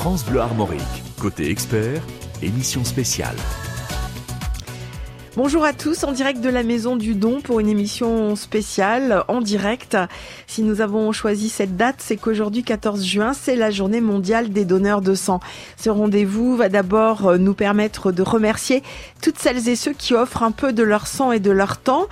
France Bleu Armorique. Côté expert, émission spéciale. Bonjour à tous, en direct de la Maison du Don pour une émission spéciale en direct. Si nous avons choisi cette date, c'est qu'aujourd'hui, 14 juin, c'est la journée mondiale des donneurs de sang. Ce rendez-vous va d'abord nous permettre de remercier toutes celles et ceux qui offrent un peu de leur sang et de leur temps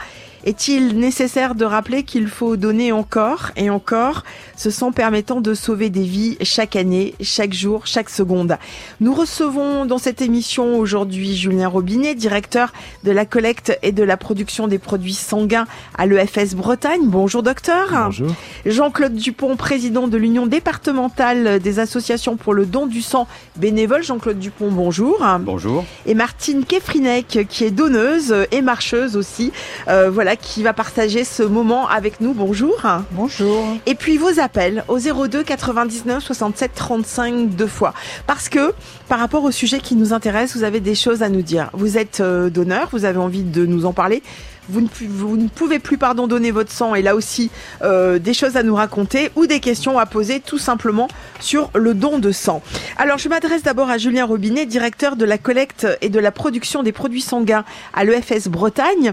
est-il nécessaire de rappeler qu'il faut donner encore et encore ce sang permettant de sauver des vies chaque année, chaque jour, chaque seconde? Nous recevons dans cette émission aujourd'hui Julien Robinet, directeur de la collecte et de la production des produits sanguins à l'EFS Bretagne. Bonjour docteur. Bonjour. Jean-Claude Dupont, président de l'Union départementale des associations pour le don du sang bénévole. Jean-Claude Dupont, bonjour. Bonjour. Et Martine Kefrinek, qui est donneuse et marcheuse aussi. Euh, voilà qui va partager ce moment avec nous. Bonjour. Bonjour. Et puis vos appels au 02 99 67 35 deux fois. Parce que par rapport au sujet qui nous intéresse, vous avez des choses à nous dire. Vous êtes euh, donneur, vous avez envie de nous en parler. Vous ne, pouvez plus pardon donner votre sang et là aussi euh, des choses à nous raconter ou des questions à poser tout simplement sur le don de sang. Alors je m'adresse d'abord à Julien Robinet, directeur de la collecte et de la production des produits sanguins à l'EFS Bretagne.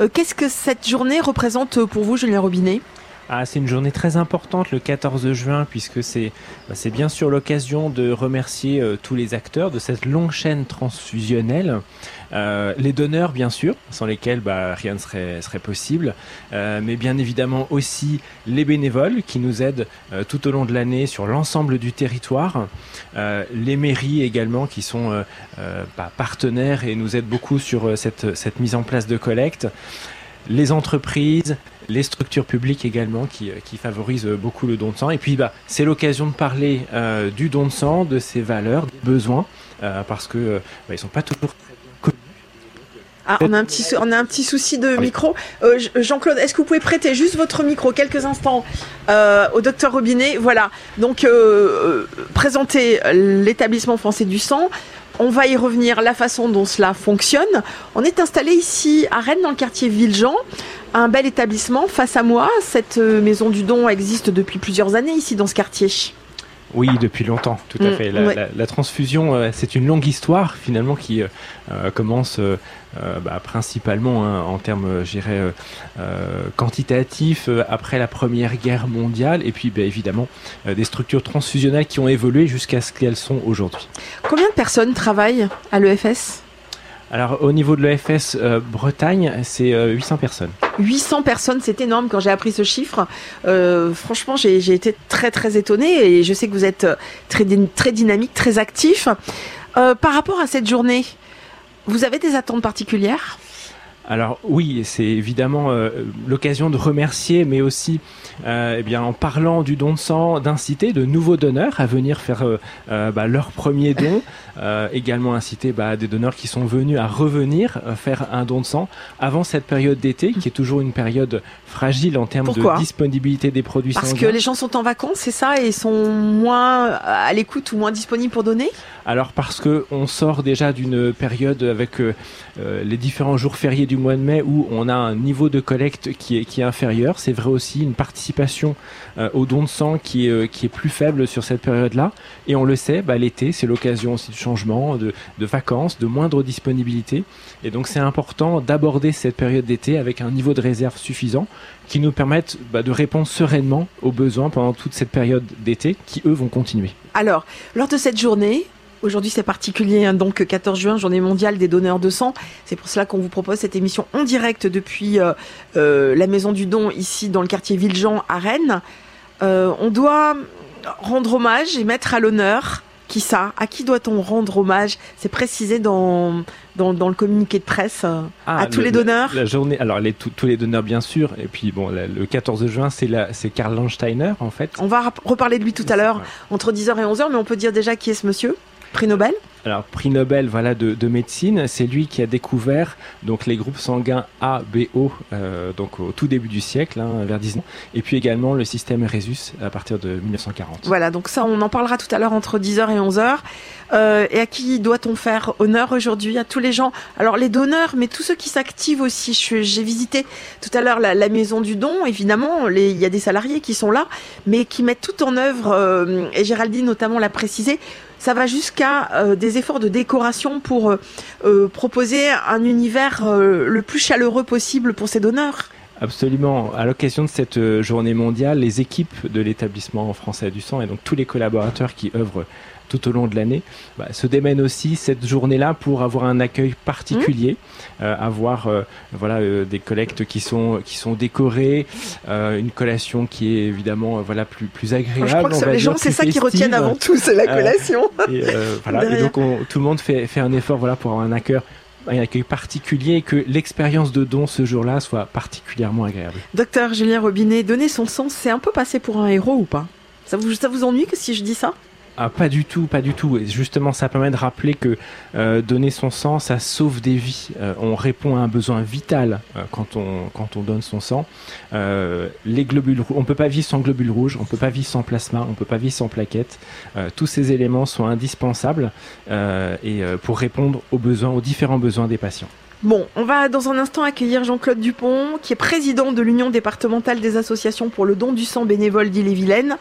Euh, Qu'est-ce que cette journée représente pour vous, Julien Robinet? Ah, c'est une journée très importante le 14 juin puisque c'est bah, c'est bien sûr l'occasion de remercier euh, tous les acteurs de cette longue chaîne transfusionnelle. Euh, les donneurs, bien sûr, sans lesquels bah, rien ne serait, serait possible, euh, mais bien évidemment aussi les bénévoles qui nous aident euh, tout au long de l'année sur l'ensemble du territoire, euh, les mairies également qui sont bah, partenaires et nous aident beaucoup sur cette, cette mise en place de collecte les entreprises, les structures publiques également qui, qui, favorisent beaucoup le don de sang. Et puis, bah, c'est l'occasion de parler euh, du don de sang, de ses valeurs, des besoins, euh, parce que euh, bah, ils sont pas toujours. Ah, on a un petit, on a un petit souci de micro. Euh, Jean-Claude, est-ce que vous pouvez prêter juste votre micro quelques instants euh, au docteur Robinet? Voilà. Donc, euh, présenter l'établissement français du sang. On va y revenir, la façon dont cela fonctionne. On est installé ici à Rennes, dans le quartier Villejean. Un bel établissement face à moi. Cette maison du don existe depuis plusieurs années ici dans ce quartier. Oui, depuis longtemps, tout à fait. La, ouais. la, la transfusion, euh, c'est une longue histoire finalement qui euh, commence euh, bah, principalement hein, en termes, je dirais, quantitatifs après la Première Guerre mondiale, et puis bah, évidemment des structures transfusionnelles qui ont évolué jusqu'à ce qu'elles sont aujourd'hui. Combien de personnes travaillent à l'EFS alors au niveau de l'EFS Bretagne, c'est euh, 800 personnes. 800 personnes, c'est énorme quand j'ai appris ce chiffre. Euh, franchement, j'ai été très très étonnée et je sais que vous êtes très, dynamique, très actif. Euh, par rapport à cette journée, vous avez des attentes particulières? Alors oui, c'est évidemment euh, l'occasion de remercier, mais aussi, euh, eh bien, en parlant du don de sang, d'inciter de nouveaux donneurs à venir faire euh, bah, leur premier don. également inciter bah, des donneurs qui sont venus à revenir faire un don de sang avant cette période d'été, qui est toujours une période fragile en termes Pourquoi? de disponibilité des produits Parce sanguins. que les gens sont en vacances, c'est ça, et sont moins à l'écoute ou moins disponibles pour donner? Alors parce que on sort déjà d'une période avec les différents jours fériés du mois de mai où on a un niveau de collecte qui est, qui est inférieur. C'est vrai aussi une participation euh, au don de sang qui est, euh, qui est plus faible sur cette période-là. Et on le sait, bah, l'été, c'est l'occasion aussi de changement, de, de, vacances, de moindre disponibilité. Et donc c'est important d'aborder cette période d'été avec un niveau de réserve suffisant qui nous permette bah, de répondre sereinement aux besoins pendant toute cette période d'été qui, eux, vont continuer. Alors, lors de cette journée, Aujourd'hui, c'est particulier, hein, donc 14 juin, journée mondiale des donneurs de sang. C'est pour cela qu'on vous propose cette émission en direct depuis euh, euh, la Maison du Don, ici dans le quartier Villejean à Rennes. Euh, on doit rendre hommage et mettre à l'honneur qui ça À qui doit-on rendre hommage? C'est précisé dans, dans, dans, le communiqué de presse ah, à tous le, les donneurs. La, la journée, alors les, tous les donneurs bien sûr, et puis bon, la, le 14 juin c'est c'est Karl Landsteiner en fait. On va reparler de lui tout à l'heure entre 10h et 11h, mais on peut dire déjà qui est ce monsieur? Prix Nobel alors, prix Nobel voilà, de, de médecine, c'est lui qui a découvert donc, les groupes sanguins A, B, O euh, donc, au tout début du siècle, hein, vers 10 ans, et puis également le système Rhesus à partir de 1940. Voilà, donc ça, on en parlera tout à l'heure entre 10h et 11h. Euh, et à qui doit-on faire honneur aujourd'hui? À tous les gens, alors les donneurs, mais tous ceux qui s'activent aussi. J'ai visité tout à l'heure la, la, maison du don, évidemment, il y a des salariés qui sont là, mais qui mettent tout en œuvre, euh, et Géraldine notamment l'a précisé, ça va jusqu'à euh, des efforts de décoration pour euh, proposer un univers le plus chaleureux possible pour ces donneurs. Absolument. À l'occasion de cette journée mondiale, les équipes de l'établissement français du sang et donc tous les collaborateurs qui œuvrent tout au long de l'année, bah, se démène aussi cette journée-là pour avoir un accueil particulier, mmh. euh, avoir euh, voilà euh, des collectes qui sont qui sont décorées, une collation qui est évidemment voilà plus plus agréable. je crois que les gens c'est ça qui retiennent avant tout, c'est la collation. et, voilà, et donc tout le monde fait fait un effort voilà pour avoir un accueil un accueil particulier et que l'expérience de don ce jour-là soit particulièrement agréable. Docteur Julien Robinet, donner son sens, c'est un peu passé pour un héros ou pas? Ça vous, ça vous ennuie que si je dis ça? Ah, pas du tout, pas du tout. Et justement, ça permet de rappeler que euh, donner son sang, ça sauve des vies. Euh, on répond à un besoin vital euh, quand on donne son sang. les globules, on peut pas vivre sans globules rouges, on peut pas vivre sans plasma, on peut pas vivre sans plaquettes. tous ces éléments sont indispensables pour répondre aux besoins, aux différents besoins des patients. Bon, on va dans un instant accueillir Jean-Claude Dupont, qui est président de l'Union départementale des associations pour le don du sang bénévole d'Ille-et-Vilaine.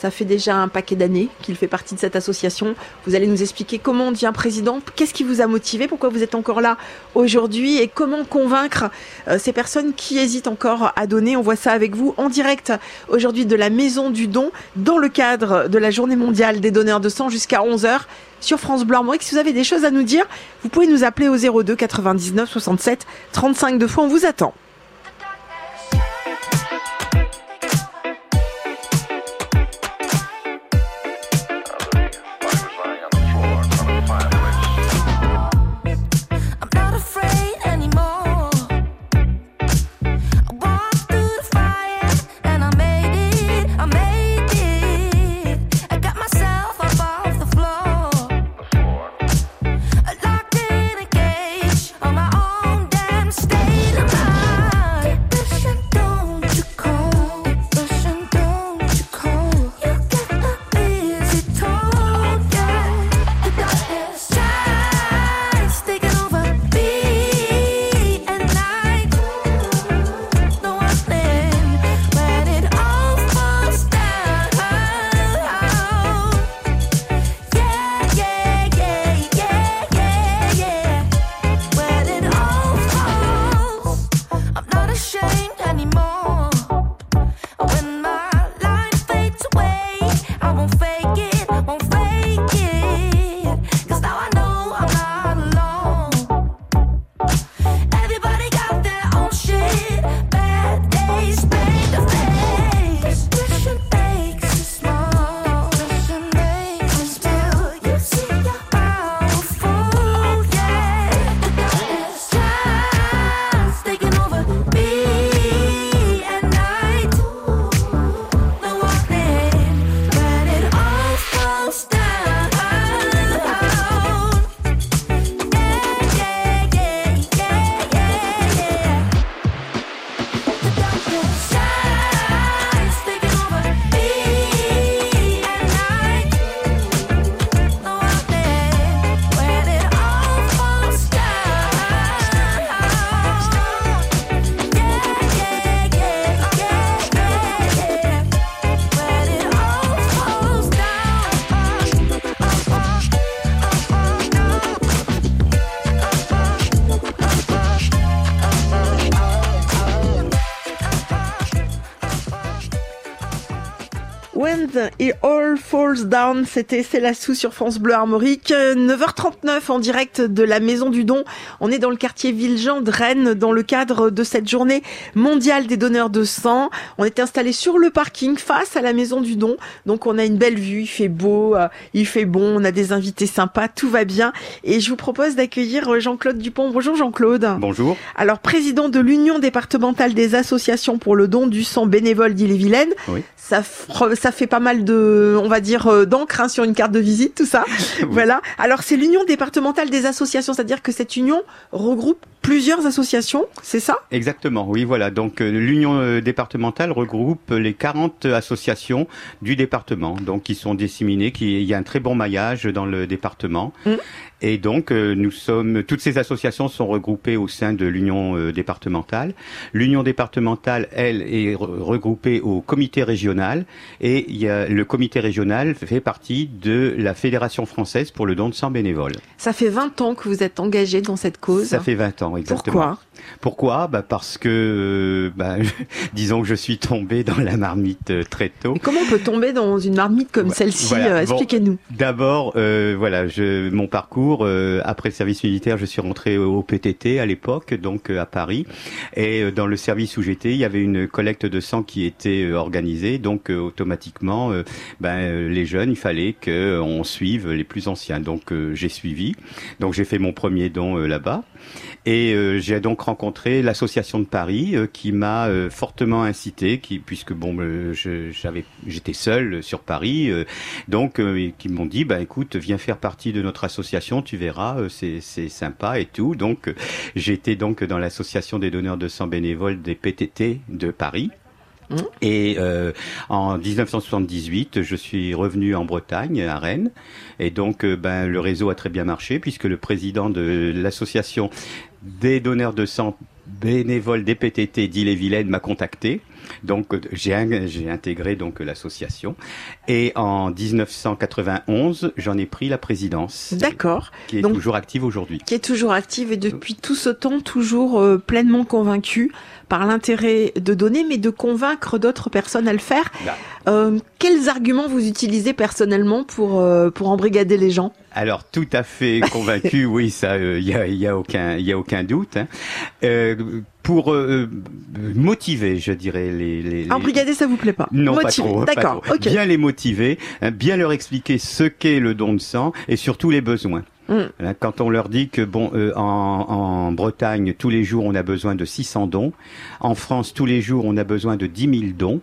Ça fait déjà un paquet d'années qu'il fait partie de cette association. Vous allez nous expliquer comment on devient président, qu'est-ce qui vous a motivé, pourquoi vous êtes encore là aujourd'hui et comment convaincre euh, ces personnes qui hésitent encore à donner. On voit ça avec vous en direct aujourd'hui de la Maison du Don dans le cadre de la Journée mondiale des donneurs de sang jusqu'à 11h sur France Bleu Armorique. Si vous avez des choses à nous dire, vous pouvez nous appeler au 02 99 67 35 deux fois. On vous attend. Et All Falls Down, c'était C'est la sous sur France Bleu Armorique. 9h39 en direct de la Maison du Don. On est dans le quartier Villejean de Rennes dans le cadre de cette journée mondiale des donneurs de sang. On est installé sur le parking face à la Maison du Don. Donc on a une belle vue, il fait beau, euh, il fait bon, on a des invités sympas, tout va bien. Et je vous propose d'accueillir Jean-Claude Dupont. Bonjour Jean-Claude. Bonjour. Alors président de l'Union départementale des associations pour le don du sang bénévole d'Ille-et-Vilaine. Oui ça, ça fait pas mal de, on va dire, euh, d'encre hein, sur une carte de visite, tout ça. Voilà. Alors c'est l'union départementale des associations, c'est-à-dire que cette union regroupe plusieurs associations, c'est ça? Exactement, oui, voilà. Donc euh, l'Union euh, départementale regroupe les 40 associations du département, donc qui sont disséminées, qui, il y a un très bon maillage dans le département. Mm. Et donc euh, nous sommes, toutes ces associations sont regroupées au sein de l'Union euh, départementale. L'Union départementale, elle, est re- regroupée au comité régional, et il y a, le comité régional fait partie de la Fédération française pour le don de sang bénévole. Ça fait 20 ans que vous êtes engagé dans cette cause. Ça fait 20 ans, exactement. Pourquoi? Pourquoi? Bah Parce que, euh, bah, disons que je suis tombé dans la marmite très tôt. Et comment on peut tomber dans une marmite comme Ouais, celle-ci? voilà. Bon. Expliquez-nous. D'abord, euh, voilà, je, mon parcours euh, après le service militaire, je suis rentré au PTT à l'époque, donc euh, à Paris, et euh, dans le service où j'étais, il y avait une collecte de sang qui était organisée, donc automatiquement, ben, les jeunes, il fallait que euh, on suive les plus anciens. Donc j'ai suivi, donc j'ai fait mon premier don là-bas. Et euh, j'ai donc rencontré l'association de Paris euh, qui m'a euh, fortement incité, qui puisque bon, j'avais, j'étais seul sur Paris, donc qui m'ont dit, bah écoute, viens faire partie de notre association, tu verras, euh, c'est sympa et tout. Donc euh, j'étais donc dans l'association des donneurs de sang bénévoles des PTT de Paris. Mmh. Et euh, en 1978, je suis revenu en Bretagne, à Rennes, et donc euh, ben, le réseau a très bien marché puisque le président de l'association des donneurs de sang bénévoles des PTT d'Ille-et-Vilaine m'a contacté. Donc j'ai intégré donc l'association et en 1991 j'en ai pris la présidence D'accord. qui est Donc- toujours active aujourd'hui. Qui est toujours active et depuis tout ce temps toujours euh, pleinement convaincue par l'intérêt de donner, mais de convaincre d'autres personnes à le faire. Là. Euh, quels arguments vous utilisez personnellement pour euh, pour embrigader les gens? Alors tout à fait convaincu, oui, ça, il y a, y a aucun, il y a aucun doute. hein. Euh, pour euh, motiver, je dirais les, les, les- Embrigader, ça vous plaît pas? Non, Motiver. pas trop. D'accord. Bien les motiver, hein, bien leur expliquer ce qu'est le don de sang et surtout les besoins. Mm. Hein, Quand on leur dit que bon, euh, en, Bretagne tous les jours on a besoin de 600 dons, en France tous les jours on a besoin de 10 000 dons.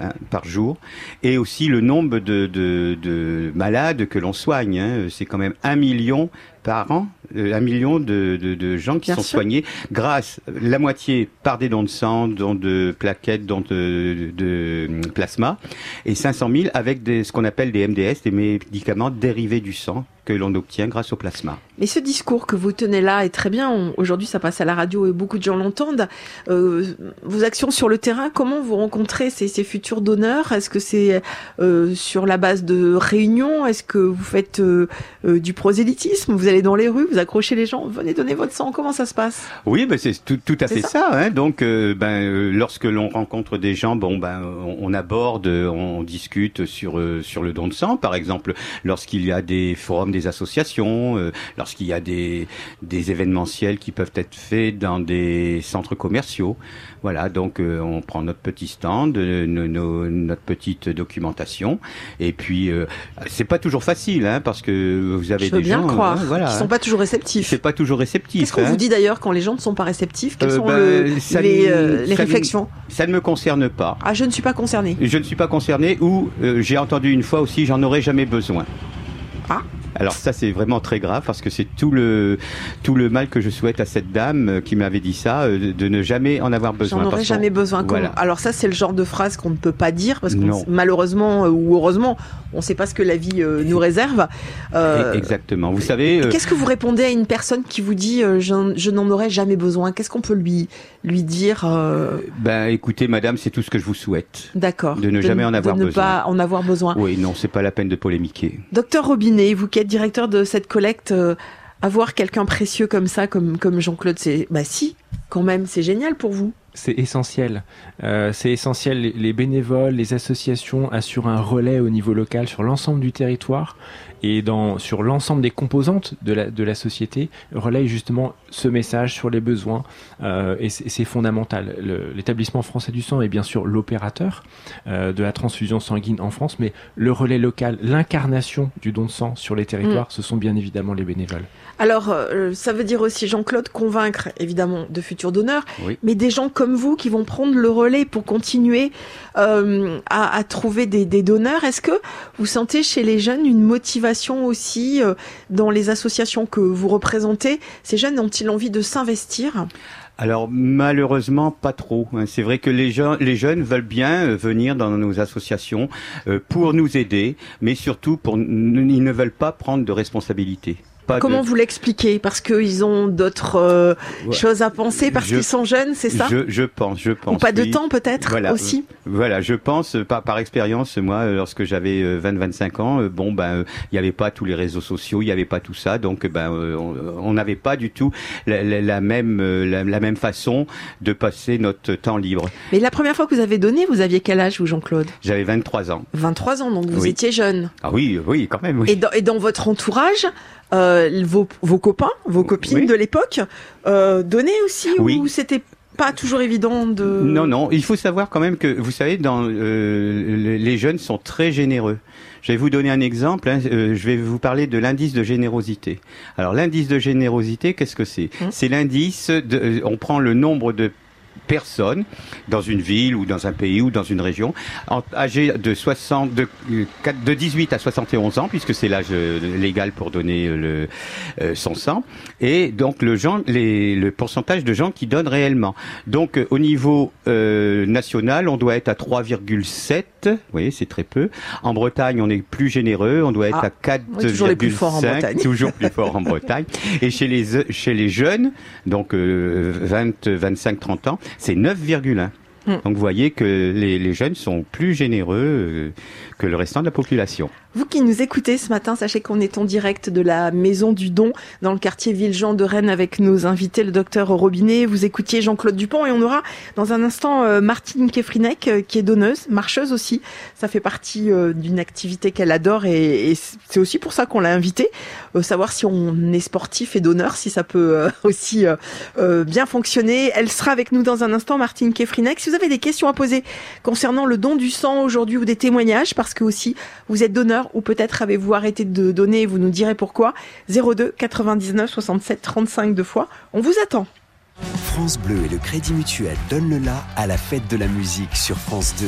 hein, par jour et aussi le nombre de malades que l'on soigne hein, c'est quand même un million par an euh, un million de, de, de gens qui Bien sont sûr. soignés grâce la moitié par des dons de sang dons de plaquettes dons de, de, de plasma et 500 000 avec des, ce qu'on appelle des MDS des médicaments dérivés du sang que l'on obtient grâce au plasma Mais ce discours que vous tenez là est très bien. Aujourd'hui, ça passe à la radio et beaucoup de gens l'entendent. Euh, vos actions sur le terrain, comment vous rencontrez ces, ces futurs donneurs? Est-ce que c'est euh, sur la base de réunions? Est-ce que vous faites euh, euh, du prosélytisme? Vous allez dans les rues, vous accrochez les gens, venez donner votre sang. Comment ça se passe? Oui, ben c'est tout, tout à fait ça. ça. hein. Donc, euh, ben, euh, lorsque l'on rencontre des gens, bon, ben, on, on aborde, on discute sur euh, sur le don de sang, par exemple, lorsqu'il y a des forums, des associations, euh, lorsqu'il y a des des événementiels qui peuvent être faits dans des centres commerciaux. Voilà, donc euh, on prend notre petit stand, euh, nos- nos- notre petite documentation, et puis euh, c'est pas toujours facile, hein, parce que vous avez Je veux des bien gens, croire. voilà, Ils sont pas toujours réceptifs. c'est pas toujours réceptif. Qu'est-ce qu'on hein. vous dit d'ailleurs quand les gens ne sont pas réceptifs? Quelles sont ben, le- ça les, ne- les ça ne- réflexions? Ça ne me concerne pas. Ah, je ne suis pas concernée. Je ne suis pas concerné ou j'ai entendu une fois aussi j'en aurais jamais besoin. Ah. Alors ça c'est vraiment très grave parce que c'est tout le tout le mal que je souhaite à cette dame euh, qui m'avait dit ça euh, de, ne jamais en avoir besoin. J'en aurais jamais besoin. Voilà. Alors ça, c'est le genre de phrase qu'on ne peut pas dire parce que malheureusement euh, ou heureusement, on ne sait pas ce que la vie euh, nous réserve. Euh, Exactement. Vous savez, euh, Qu'est-ce que vous répondez à une personne qui vous dit je, je n'en aurais jamais besoin? Qu'est-ce qu'on peut lui lui dire ben écoutez madame, c'est tout ce que je vous souhaite. D'accord. De ne jamais en avoir de ne besoin. pas en avoir besoin. Oui, non, c'est pas la peine de polémiquer. Docteur Robinet, vous qui êtes directeur de cette collecte, avoir quelqu'un précieux comme ça, comme comme Jean-Claude, c'est bah si, quand même, c'est génial pour vous. C'est essentiel. Euh, c'est essentiel. Les- Les bénévoles, les associations assurent un relais au niveau local sur l'ensemble du territoire et dans, sur l'ensemble des composantes de la, de la société, relaient justement ce message sur les besoins euh, et c'est fondamental. L'établissement français du sang est bien sûr l'opérateur euh, de la transfusion sanguine en France, mais le relais local, l'incarnation du don de sang sur les territoires, ce sont bien évidemment les bénévoles. Alors, euh, ça veut dire aussi, Jean-Claude, convaincre évidemment de futurs donneurs, Oui. mais des gens comme vous qui vont prendre le relais pour continuer euh, à, à trouver des, des donneurs. Est-ce que vous sentez chez les jeunes une motivation aussi euh, dans les associations que vous représentez Ces jeunes ont-ils envie de s'investir? Alors malheureusement pas trop. Hein. C'est vrai que les jeunes, les jeunes veulent bien euh, venir dans nos associations euh, pour nous aider, mais surtout pour ils ne veulent pas prendre de responsabilités. Comment vous l'expliquez Parce qu'ils ont d'autres euh, choses à penser, parce qu'ils sont jeunes, c'est ça je, je, pense, je pense. Ou pas de temps peut-être voilà, aussi Voilà, je pense, par, par expérience, moi, lorsque j'avais 20-25 euh, ans, euh, bon, ben, il n'y avait pas tous les réseaux sociaux, il n'y avait pas tout ça, donc ben, on n'avait pas du tout la, la, même, la, la, même façon de passer notre temps libre. Mais la première fois que vous avez donné, vous aviez quel âge, vous, Jean-Claude? J'avais 23 ans. 23 ans, donc vous étiez jeune. Ah oui, oui, quand même. Oui. Et, dans, et dans votre entourage, euh, vos, vos, copains, vos copines de l'époque euh, donnaient aussi oui. ou c'était pas toujours évident de. Non, non. Il faut savoir quand même que vous savez, dans euh, les jeunes sont très généreux. Je vais vous donner un exemple. Hein. Euh, je vais vous parler de l'indice de générosité. Alors l'indice de générosité, qu'est-ce que c'est? Hum. C'est l'indice. De, on prend le nombre de personnes dans une ville ou dans un pays ou dans une région âgées de 60 de, de 18 à 71 ans puisque c'est l'âge euh, légal pour donner euh, le euh, son sang et donc le genre les, le pourcentage de gens qui donnent réellement. Donc au niveau euh, national, on doit être à 3,7 vous voyez, c'est très peu. En Bretagne, on est plus généreux, on doit être ah, à 4,5. Toujours plus fort en Bretagne. Toujours plus fort en Bretagne. Et chez les, chez les jeunes, donc euh, 20, 25, 30 ans, c'est 9,1. Hmm. Donc vous voyez que les, les jeunes sont plus généreux euh, que le restant de la population. Vous qui nous écoutez ce matin, sachez qu'on est en direct de la Maison du Don dans le quartier Villejean de Rennes avec nos invités, le docteur Robinet. Vous écoutiez Jean-Claude Dupont et on aura dans un instant euh, Martine Kefrinek euh, qui est donneuse, marcheuse aussi. Ça fait partie euh, d'une activité qu'elle adore et, c'est aussi pour ça qu'on l'a invitée. savoir si on est sportif et donneur, si ça peut aussi bien fonctionner. Elle sera avec nous dans un instant, Martine Kefrinek. Si vous avez des questions à poser concernant le don du sang aujourd'hui ou des témoignages, parce que aussi vous êtes donneur ou peut-être avez-vous arrêté de donner et vous nous direz pourquoi. 02 99 67 35 deux fois. On vous attend. France Bleu et le Crédit Mutuel donnent le la à la fête de la musique sur France 2.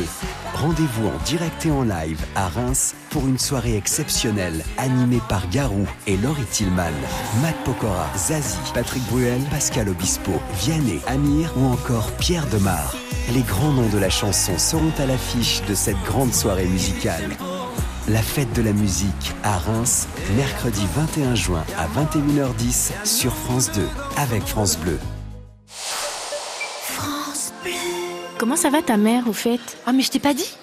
Rendez-vous en direct et en live à Reims pour une soirée exceptionnelle animée par Garou et Laurie Tillman, Matt Pokora, Zazie, Patrick Bruel, Pascal Obispo, Vianney, Amir ou encore Pierre Demar. Les grands noms de la chanson seront à l'affiche de cette grande soirée musicale la fête de la musique à Reims, mercredi 21 juin à 21h10 sur France 2 avec France Bleu. France Bleu. Comment ça va ta mère au fait? Ah mais je t'ai pas dit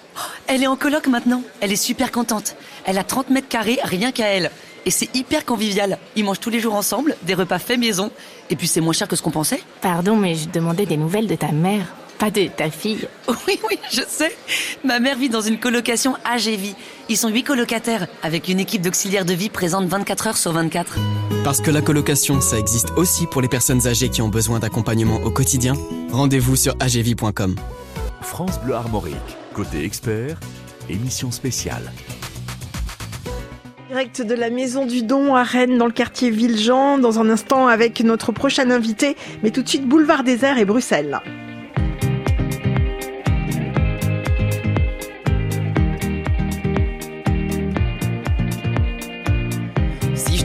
Elle est en coloc maintenant. Elle est super contente. Elle a 30 mètres carrés rien qu'à elle. Et c'est hyper convivial. Ils mangent tous les jours ensemble, des repas faits maison. Et puis c'est moins cher que ce qu'on pensait. Pardon, mais je demandais des nouvelles de ta mère. Pas de ta fille. Oui, oui, je sais. Ma mère vit dans une colocation AGV. Ils sont huit colocataires, avec une équipe d'auxiliaires de vie présente 24 heures sur 24. Parce que la colocation, ça existe aussi pour les personnes âgées qui ont besoin d'accompagnement au quotidien. Rendez-vous sur agv.com. France Bleu Armorique, côté expert, émission spéciale. Direct de la Maison du Don à Rennes, dans le quartier Villejean, dans un instant avec notre prochain invité, mais tout de suite Boulevard des Airs et Bruxelles.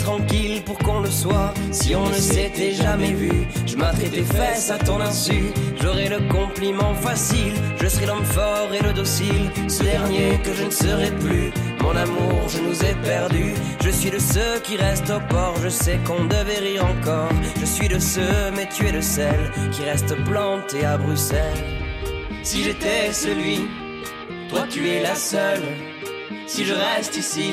Tranquille pour qu'on le soit. Si on ne s'était jamais vu, je m'attrape tes fesses à ton insu. J'aurais le compliment facile, je serai l'homme fort et le docile. Ce dernier que je ne serai plus Mon amour, je nous ai perdus. Je suis de ceux qui restent au port. Je sais qu'on devait rire encore. Je suis de ceux, mais tu es de celles qui restent plantées à Bruxelles. Si j'étais celui, toi tu es la seule. Si je reste ici,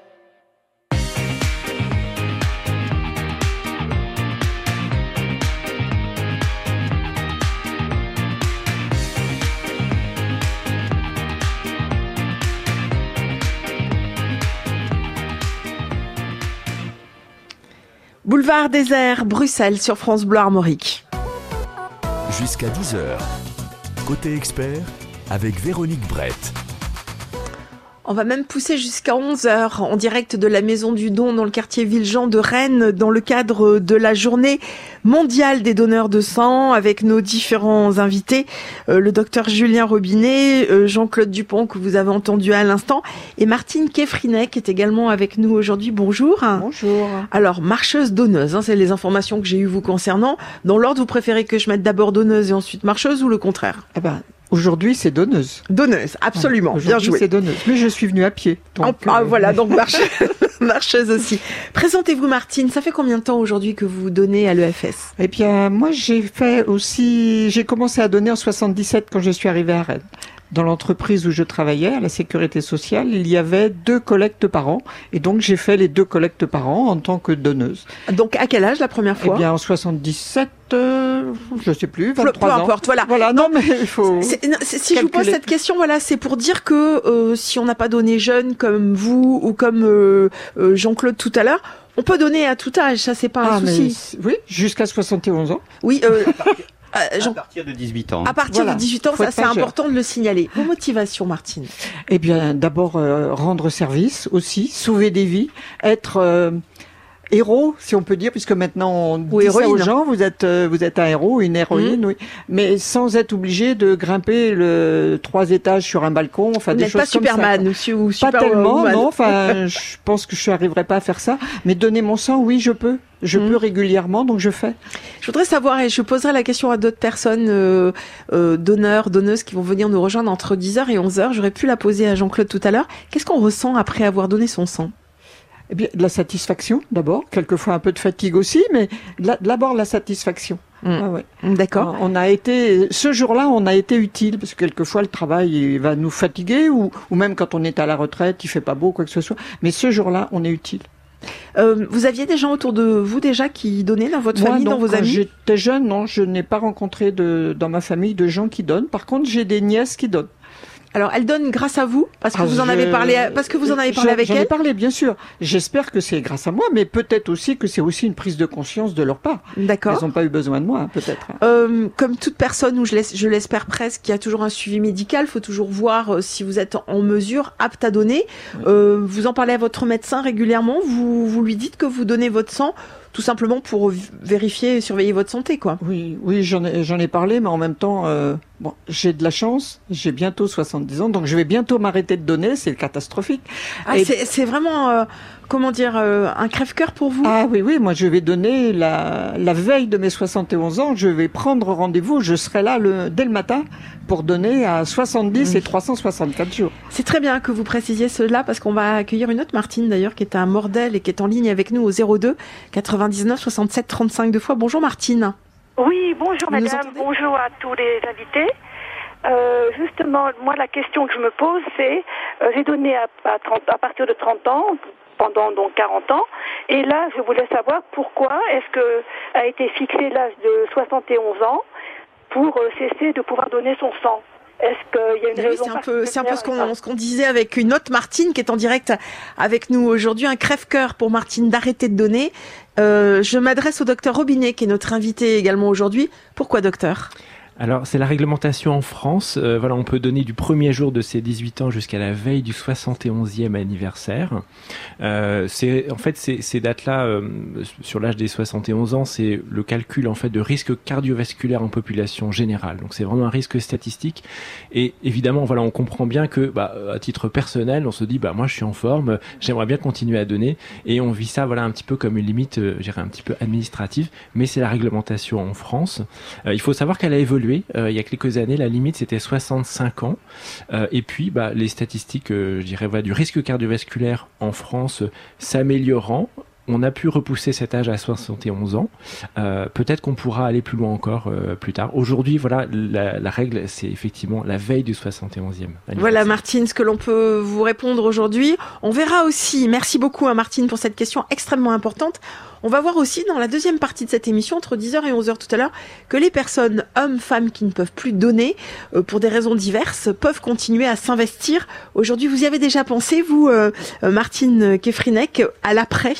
Boulevard désert, Bruxelles sur France Bleu Armorique. Jusqu'à 10h. Côté expert, avec Véronique Brett. On va même pousser jusqu'à 11h en direct de la Maison du Don dans le quartier Villejean de Rennes dans le cadre de la journée mondiale des donneurs de sang avec nos différents invités, euh, le docteur Julien Robinet, euh, Jean-Claude Dupont que vous avez entendu à l'instant et Martine Kefrinet qui est également avec nous aujourd'hui. Bonjour. Bonjour. Alors, marcheuse donneuse, hein, c'est les informations que j'ai eues vous concernant. Dans l'ordre, vous préférez que je mette d'abord donneuse et ensuite marcheuse ou le contraire? Eh ben, aujourd'hui, c'est donneuse. Donneuse, absolument. Bien Aujourd'hui, joué. c'est donneuse. Mais je suis venue à pied. donc, Ah, euh, voilà, donc marcheuse, marcheuse aussi. Présentez-vous Martine, ça fait combien de temps aujourd'hui que vous donnez à l'EFS Eh bien, moi, j'ai fait aussi. J'ai commencé à donner en 77 quand je suis arrivée à Rennes. Dans l'entreprise où je travaillais, à la sécurité sociale, il y avait deux collectes par an. Et donc, j'ai fait les deux collectes par an en tant que donneuse. Donc à quel âge la première Eh fois bien, en 77, euh, je sais plus, 23 Peu ans. importe, voilà. Voilà, non, mais il faut. Si je vous pose cette question, voilà, c'est pour dire que euh, si on n'a pas donné jeune comme vous ou comme euh, euh, Jean-Claude tout à l'heure, on peut donner à tout âge, ça c'est pas un Ah, mais souci. c'est- oui, jusqu'à 71 ans. Oui, euh, À partir de 18 ans. à partir Voilà. de 18 ans, Faut ça c'est important de le signaler. Vos motivations, Martine? Eh bien, d'abord euh, rendre service aussi, sauver des vies, être euh, héros, si on peut dire, puisque maintenant on dit ça héroïne. aux gens, vous êtes euh, vous êtes un héros, une héroïne, oui, mais sans être obligé de grimper le trois étages sur un balcon, enfin Vous des choses pas comme ça, Superman ou, su- ou Pas Super tellement, Woman. non. Enfin, je pense que je n'arriverai pas à faire ça. Mais donner mon sang, oui, je peux. Je Mhm. peux régulièrement, donc je fais. Je voudrais savoir, et je poserai la question à d'autres personnes, euh, euh, donneurs, donneuses, qui vont venir nous rejoindre entre 10h et 11h. J'aurais pu la poser à Jean-Claude tout à l'heure. Qu'est-ce qu'on ressent après avoir donné son sang? Eh bien, de la satisfaction, d'abord. Quelquefois un peu de fatigue aussi, mais d'abord la satisfaction. Mm. Ah ouais. D'accord. On a été, ce jour-là, on a été utile parce que quelquefois le travail il va nous fatiguer ou, ou même quand on est à la retraite, il fait pas beau quoi que ce soit. Mais ce jour-là, on est utile. Euh, vous aviez des gens autour de vous déjà qui donnaient dans votre Moi, famille, non, dans vos amis? J'étais jeune, non, je n'ai pas rencontré de, dans ma famille de gens qui donnent. Par contre, j'ai des nièces qui donnent. Alors, elles donnent grâce à vous parce que Ah, vous en avez parlé, parce que vous en avez parlé avec J'en ai parlé, bien sûr. J'espère que c'est grâce à moi, mais peut-être aussi que c'est aussi une prise de conscience de leur part. D'accord. Elles n'ont pas eu besoin de moi, hein, peut-être. Euh, comme toute personne, ou je l'espère presque, qui a toujours un suivi médical, faut toujours voir euh, si vous êtes en mesure, apte à donner. Euh, vous en parlez à votre médecin régulièrement. Vous, vous lui dites que vous donnez votre sang, tout simplement pour vérifier et surveiller votre santé, quoi. Oui, oui, j'en ai, j'en ai parlé, mais en même temps, euh, bon, j'ai de la chance. J'ai bientôt 70 ans, donc je vais bientôt m'arrêter de donner. C'est catastrophique. Ah, Et- c'est c'est vraiment, euh, comment dire, euh, un crève-cœur pour vous? Ah oui, oui, moi je vais donner la, la veille de mes 71 ans, je vais prendre rendez-vous, je serai là le, dès le matin pour donner à 70 et 364 jours. C'est très bien que vous précisiez cela parce qu'on va accueillir une autre Martine d'ailleurs qui est à Mordel et qui est en ligne avec nous au 02 99 67 35 deux fois. Bonjour Martine. Oui, bonjour Vous madame, bonjour à tous les invités. Euh, justement, moi la question que je me pose, c'est, euh, j'ai donné à, à 30 à partir de 30 ans, pendant donc 40 ans, et là je voulais savoir pourquoi est-ce que a été fixé l'âge de 71 ans pour euh, cesser de pouvoir donner son sang. Est-ce qu'il y a une Oui, raison c'est un peu, c'est un peu ce particulière qu'on ce qu'on disait avec une autre Martine qui est en direct avec nous aujourd'hui, un crève-cœur pour Martine d'arrêter de donner. Euh, je m'adresse au docteur Robinet qui est notre invité également aujourd'hui. Pourquoi docteur? Alors, c'est la réglementation en France. Euh, voilà, on peut donner du premier jour de ses 18 ans jusqu'à la veille du 71e anniversaire. Euh, en fait ces, dates-là euh, sur l'âge des 71 ans, c'est le calcul en fait de risque cardiovasculaire en population générale. Donc c'est vraiment un risque statistique. Et évidemment, voilà, on comprend bien que, bah, à titre personnel, on se dit, bah moi je suis en forme, j'aimerais bien continuer à donner, et on vit ça, voilà, un petit peu comme une limite, je dirais un petit peu administrative. Mais c'est la réglementation en France. Il faut savoir qu'elle a évolué. Euh, il y a quelques années, la limite c'était 65 ans. Euh, et puis, bah, les statistiques, euh, je dirais, du risque cardiovasculaire en France s'améliorant. On a pu repousser cet âge à 71 ans. Peut-être qu'on pourra aller plus loin encore plus tard. Aujourd'hui, voilà, la, la règle, c'est effectivement la veille du 71e. anniversaire. Voilà Martine, ce que l'on peut vous répondre aujourd'hui. On verra aussi, merci beaucoup à Martine pour cette question extrêmement importante. On va voir aussi dans la deuxième partie de cette émission, entre 10h et 11h tout à l'heure, que les personnes, hommes, femmes, qui ne peuvent plus donner, euh, pour des raisons diverses, peuvent continuer à s'investir. Aujourd'hui, vous y avez déjà pensé, vous, euh, euh, Martine Kefrinek, à l'après?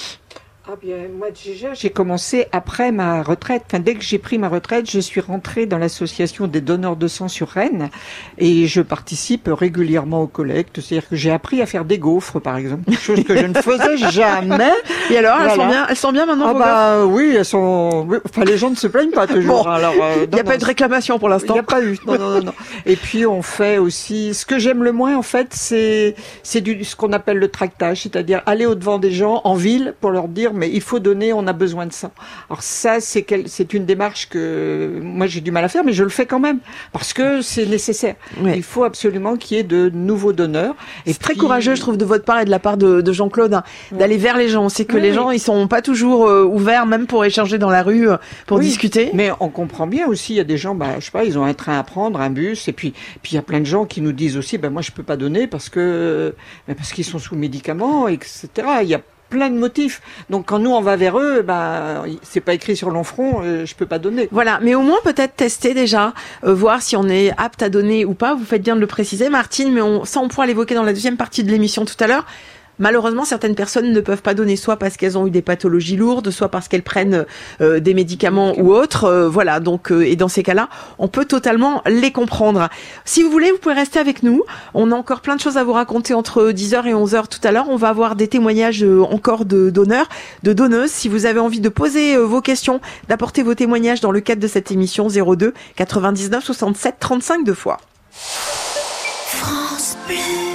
Ah bien, moi déjà, j'ai commencé après ma retraite. Enfin, dès que j'ai pris ma retraite, je suis rentrée dans l'association des donneurs de sang sur Rennes et je participe régulièrement aux collectes. C'est-à-dire que j'ai appris à faire des gaufres, par exemple, chose que je ne faisais jamais. Et alors, elles, sont bien, elles sont bien maintenant Ah vos bah oui, elles sont. Enfin, les gens ne se plaignent pas toujours. Bon, alors, euh, Il n'y a non, pas eu de réclamation pour il l'instant. n'y a pas eu. Non, non, non, non. Et puis on fait aussi. Ce que j'aime le moins, en fait, c'est c'est du ce qu'on appelle le tractage, c'est-à-dire aller au devant des gens en ville pour leur dire mais il faut donner, on a besoin de ça. Alors ça, c'est une démarche que moi j'ai du mal à faire, mais je le fais quand même parce que c'est nécessaire. Il faut absolument qu'il y ait de nouveaux donneurs. Et C'est très courageux, je trouve, de votre part et de la part de, de Jean-Claude, hein, d'aller vers les gens. C'est que Oui, les gens, ils sont pas toujours euh, ouverts, même pour échanger dans la rue, euh, pour discuter. Mais on comprend bien aussi, il y a des gens, bah, je sais pas, ils ont un train à prendre, un bus, et puis, puis il y a plein de gens qui nous disent aussi, ben moi je peux pas donner parce que, ben, parce qu'ils sont sous médicaments, etc. Il y a plein de motifs. Donc quand nous on va vers eux, ben c'est pas écrit sur long front, euh, je peux pas donner. Voilà, mais au moins peut-être tester déjà, euh, voir si on est apte à donner ou pas. Vous faites bien de le préciser, Martine, mais on, ça on pourra l'évoquer dans la deuxième partie de l'émission tout à l'heure. Malheureusement, certaines personnes ne peuvent pas donner soit parce qu'elles ont eu des pathologies lourdes, soit parce qu'elles prennent euh, des médicaments ou autres. Euh, voilà, donc euh, et dans ces cas-là, on peut totalement les comprendre. Si vous voulez, vous pouvez rester avec nous. On a encore plein de choses à vous raconter entre 10h et 11h tout à l'heure. On va avoir des témoignages euh, encore de donneurs, de donneuses. Si vous avez envie de poser euh, vos questions, d'apporter vos témoignages dans le cadre de cette émission 02 99 67 35 deux fois. France Bleu.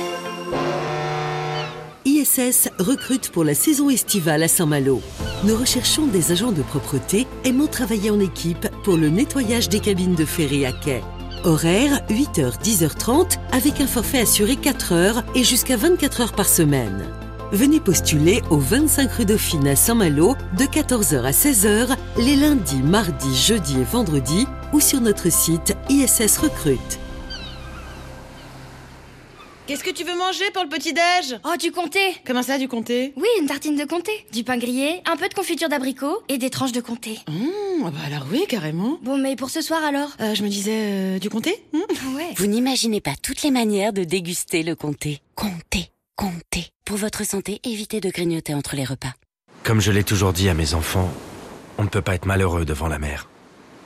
ISS recrute pour la saison estivale à Saint-Malo. Nous recherchons des agents de propreté aimant travailler en équipe pour le nettoyage des cabines de ferry à quai. Horaire 8h 10h30 avec un forfait assuré 4 heures et jusqu'à 24 heures par semaine. Venez postuler au 25 rue Dauphine à Saint-Malo de 14h à 16h les lundis, mardis, jeudis et vendredis ou sur notre site ISS Recrute. Qu'est-ce que tu veux manger pour le petit-déj? Oh, du comté Comment ça, du comté? Oui, une tartine de comté. Du pain grillé, un peu de confiture d'abricot et des tranches de comté. Mmh, bah alors oui, carrément. Bon, mais pour ce soir alors? Euh, je me disais, euh, du comté? Mmh. Ouais. Vous n'imaginez pas toutes les manières de déguster le comté. Comté, comté. Pour votre santé, évitez de grignoter entre les repas. Comme je l'ai toujours dit à mes enfants, on ne peut pas être malheureux devant la mer.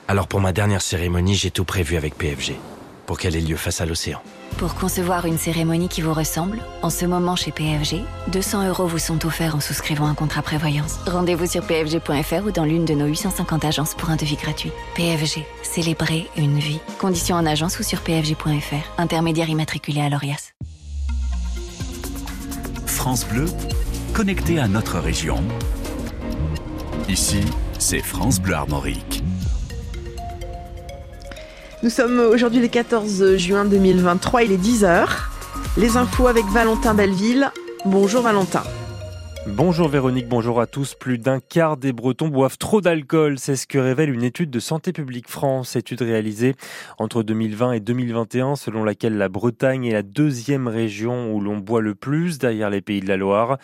Alors pour ma dernière cérémonie, j'ai tout prévu avec PFG, pour qu'elle ait lieu face à l'océan. Pour concevoir une cérémonie qui vous ressemble, en ce moment chez PFG, 200 euros vous sont offerts en souscrivant un contrat prévoyance. Rendez-vous sur pfg.fr ou dans l'une de nos 850 agences pour un devis gratuit. PFG, célébrer une vie. Conditions en agence ou sur pfg.fr. Intermédiaire immatriculé à l'ORIAS. France Bleu, connecté à notre région. Ici, c'est France Bleu Armorique. Nous sommes aujourd'hui le 14 juin 2023, il est 10h. Les infos avec Valentin Belleville. Bonjour Valentin. Bonjour Véronique, bonjour à tous. Plus d'un quart des Bretons boivent trop d'alcool. C'est ce que révèle une étude de Santé publique France, étude réalisée entre 2020 et 2021, selon laquelle la Bretagne est la deuxième région où l'on boit le plus derrière les pays de la Loire.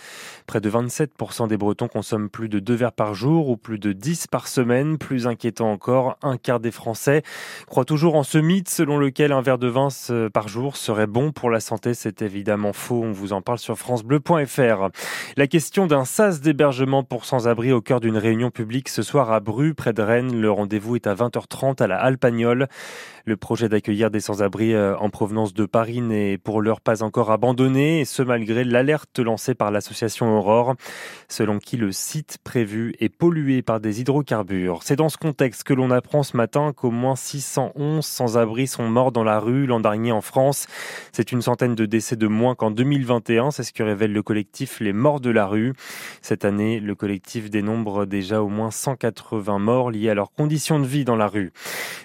Près de 27% des Bretons consomment plus de deux verres par jour ou plus de 10 par semaine. Plus inquiétant encore, un quart des Français croient toujours en ce mythe selon lequel un verre de vin par jour serait bon pour la santé. C'est évidemment faux. On vous en parle sur francebleu.fr. La question question d'un sas d'hébergement pour sans-abri au cœur d'une réunion publique ce soir à Bru, près de Rennes. Le rendez-vous est à 20h30 à la Alpagnole. Le projet d'accueillir des sans-abri euh, en provenance de Paris n'est pour l'heure pas encore abandonné, et ce malgré l'alerte lancée par l'association Aurore, selon qui le site prévu est pollué par des hydrocarbures. C'est dans ce contexte que l'on apprend ce matin qu'au moins 611 sans-abri sont morts dans la rue l'an dernier en France. C'est une centaine de décès de moins qu'en 2021, c'est ce que révèle le collectif Les Morts de la rue. Cette année, le collectif dénombre déjà au moins 180 morts liés à leurs conditions de vie dans la rue.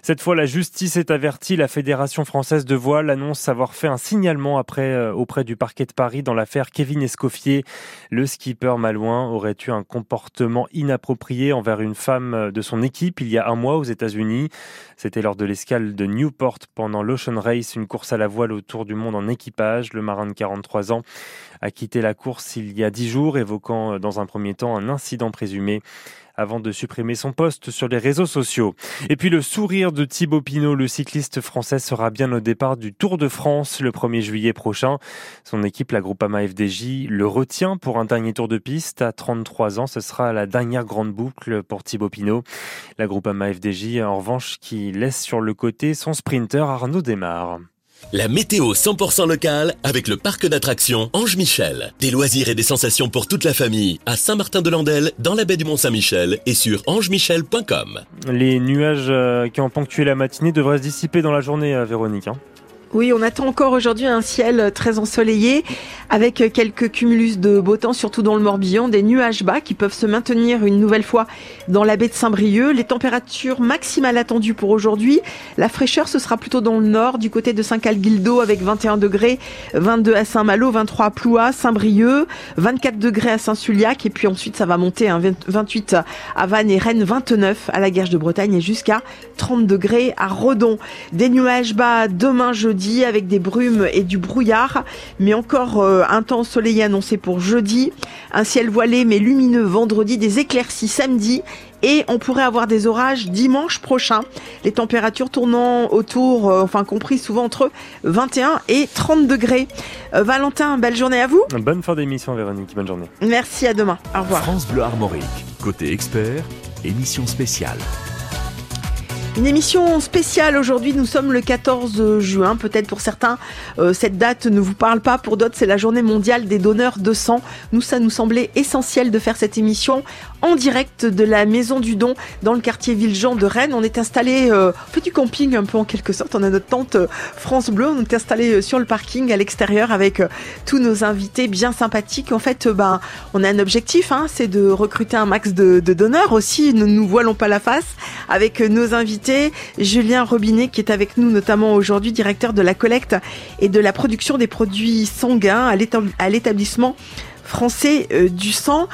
Cette fois, la justice est averti, la Fédération française de voile annonce avoir fait un signalement euh, auprès du parquet de Paris dans l'affaire Kevin Escoffier. Le skipper malouin aurait eu un comportement inapproprié envers une femme de son équipe il y a un mois aux États-Unis. C'était lors de l'escale de Newport pendant l'Ocean Race, une course à la voile autour du monde en équipage. Le marin de 43 ans a quitté la course il y a 10 jours, évoquant dans un premier temps un incident présumé avant de supprimer son poste sur les réseaux sociaux. Et puis le sourire de Thibaut Pinot, le cycliste français, sera bien au départ du Tour de France le 1er juillet prochain. Son équipe, la Groupama FDJ, le retient pour un dernier tour de piste. À 33 ans, ce sera la dernière grande boucle pour Thibaut Pinot. La Groupama FDJ, en revanche, qui laisse sur le côté son sprinter Arnaud Desmar. La météo 100% locale avec le parc d'attractions Ange Michel. Des loisirs et des sensations pour toute la famille à Saint-Martin-de-Landelle, dans la baie du Mont-Saint-Michel et sur angemichel.com. Les nuages euh, qui ont ponctué la matinée devraient se dissiper dans la journée, euh, Véronique. Hein. Oui, on attend encore aujourd'hui un ciel très ensoleillé avec quelques cumulus de beau temps, surtout dans le Morbihan, des nuages bas qui peuvent se maintenir une nouvelle fois dans la baie de Saint-Brieuc. Les températures maximales attendues pour aujourd'hui, la fraîcheur ce sera plutôt dans le nord, du côté de Saint-Calguildo avec 21 degrés, 22 à Saint-Malo, 23 à Ploua, Saint-Brieuc, 24 degrés à Saint-Suliac et puis ensuite ça va monter à 28 à Vannes et Rennes, 29 à la Guerche de Bretagne et jusqu'à 30 degrés à Redon. Des nuages bas demain jeudi avec des brumes et du brouillard, mais encore euh, un temps ensoleillé annoncé pour jeudi, un ciel voilé mais lumineux vendredi, des éclaircies samedi et on pourrait avoir des orages dimanche prochain. Les températures tournant autour, euh, enfin compris souvent entre 21 et 30 degrés. Euh, Valentin, belle journée à vous. Bonne fin d'émission Véronique, bonne journée. Merci, à demain. Au revoir. France Bleu Armorique, côté expert, émission spéciale. Une émission spéciale aujourd'hui, nous sommes le 14 juin, peut-être pour certains euh, cette date ne vous parle pas, pour d'autres c'est la journée mondiale des donneurs de sang. Nous, ça nous semblait essentiel de faire cette émission en direct de la Maison du Don dans le quartier Villejean de Rennes. On est installé, euh, du camping un peu en quelque sorte, on a notre tente euh, France Bleu, on est installé sur le parking à l'extérieur avec tous nos invités bien sympathiques. En fait, ben, on a un objectif, hein, c'est de recruter un max de, de donneurs aussi, ne nous voilons pas la face, avec nos invités Julien Robinet qui est avec nous notamment aujourd'hui, directeur de la collecte et de la production des produits sanguins à l'établissement français euh, du sang.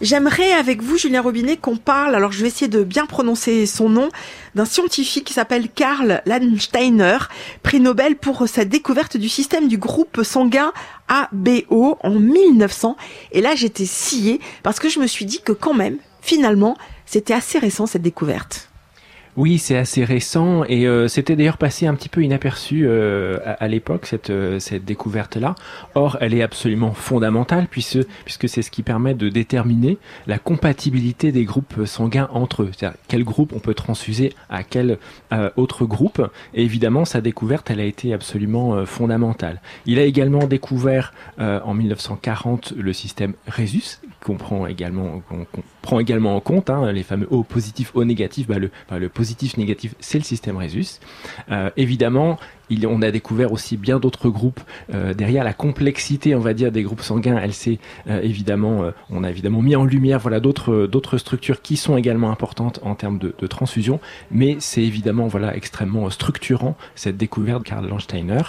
J'aimerais avec vous, Julien Robinet, qu'on parle, alors je vais essayer de bien prononcer son nom, d'un scientifique qui s'appelle Karl Landsteiner, prix Nobel pour sa découverte du système du groupe sanguin ABO en 1900. Et là, j'étais sciée parce que je me suis dit que quand même, finalement, c'était assez récent cette découverte. Oui, c'est assez récent et euh, c'était d'ailleurs passé un petit peu inaperçu euh, à, l'époque cette euh, cette découverte là. Or, elle est absolument fondamentale puisque puisque c'est ce qui permet de déterminer la compatibilité des groupes sanguins entre eux. C'est-à-dire quel groupe on peut transfuser à quel autre groupe. Et évidemment, sa découverte, elle a été absolument fondamentale. Il a également découvert en 1940 le système Rhesus qu'on prend également qu'on prend également en compte hein, les fameux O positifs, O négatifs. Bah, le, le positif négatif, c'est le système Rhesus. Euh, évidemment, on a découvert aussi bien d'autres groupes derrière. La complexité, on va dire, des groupes sanguins, elle s'est évidemment, on a évidemment mis en lumière voilà d'autres structures qui sont également importantes en termes de, transfusion, mais c'est évidemment voilà extrêmement structurant cette découverte de Karl Landsteiner.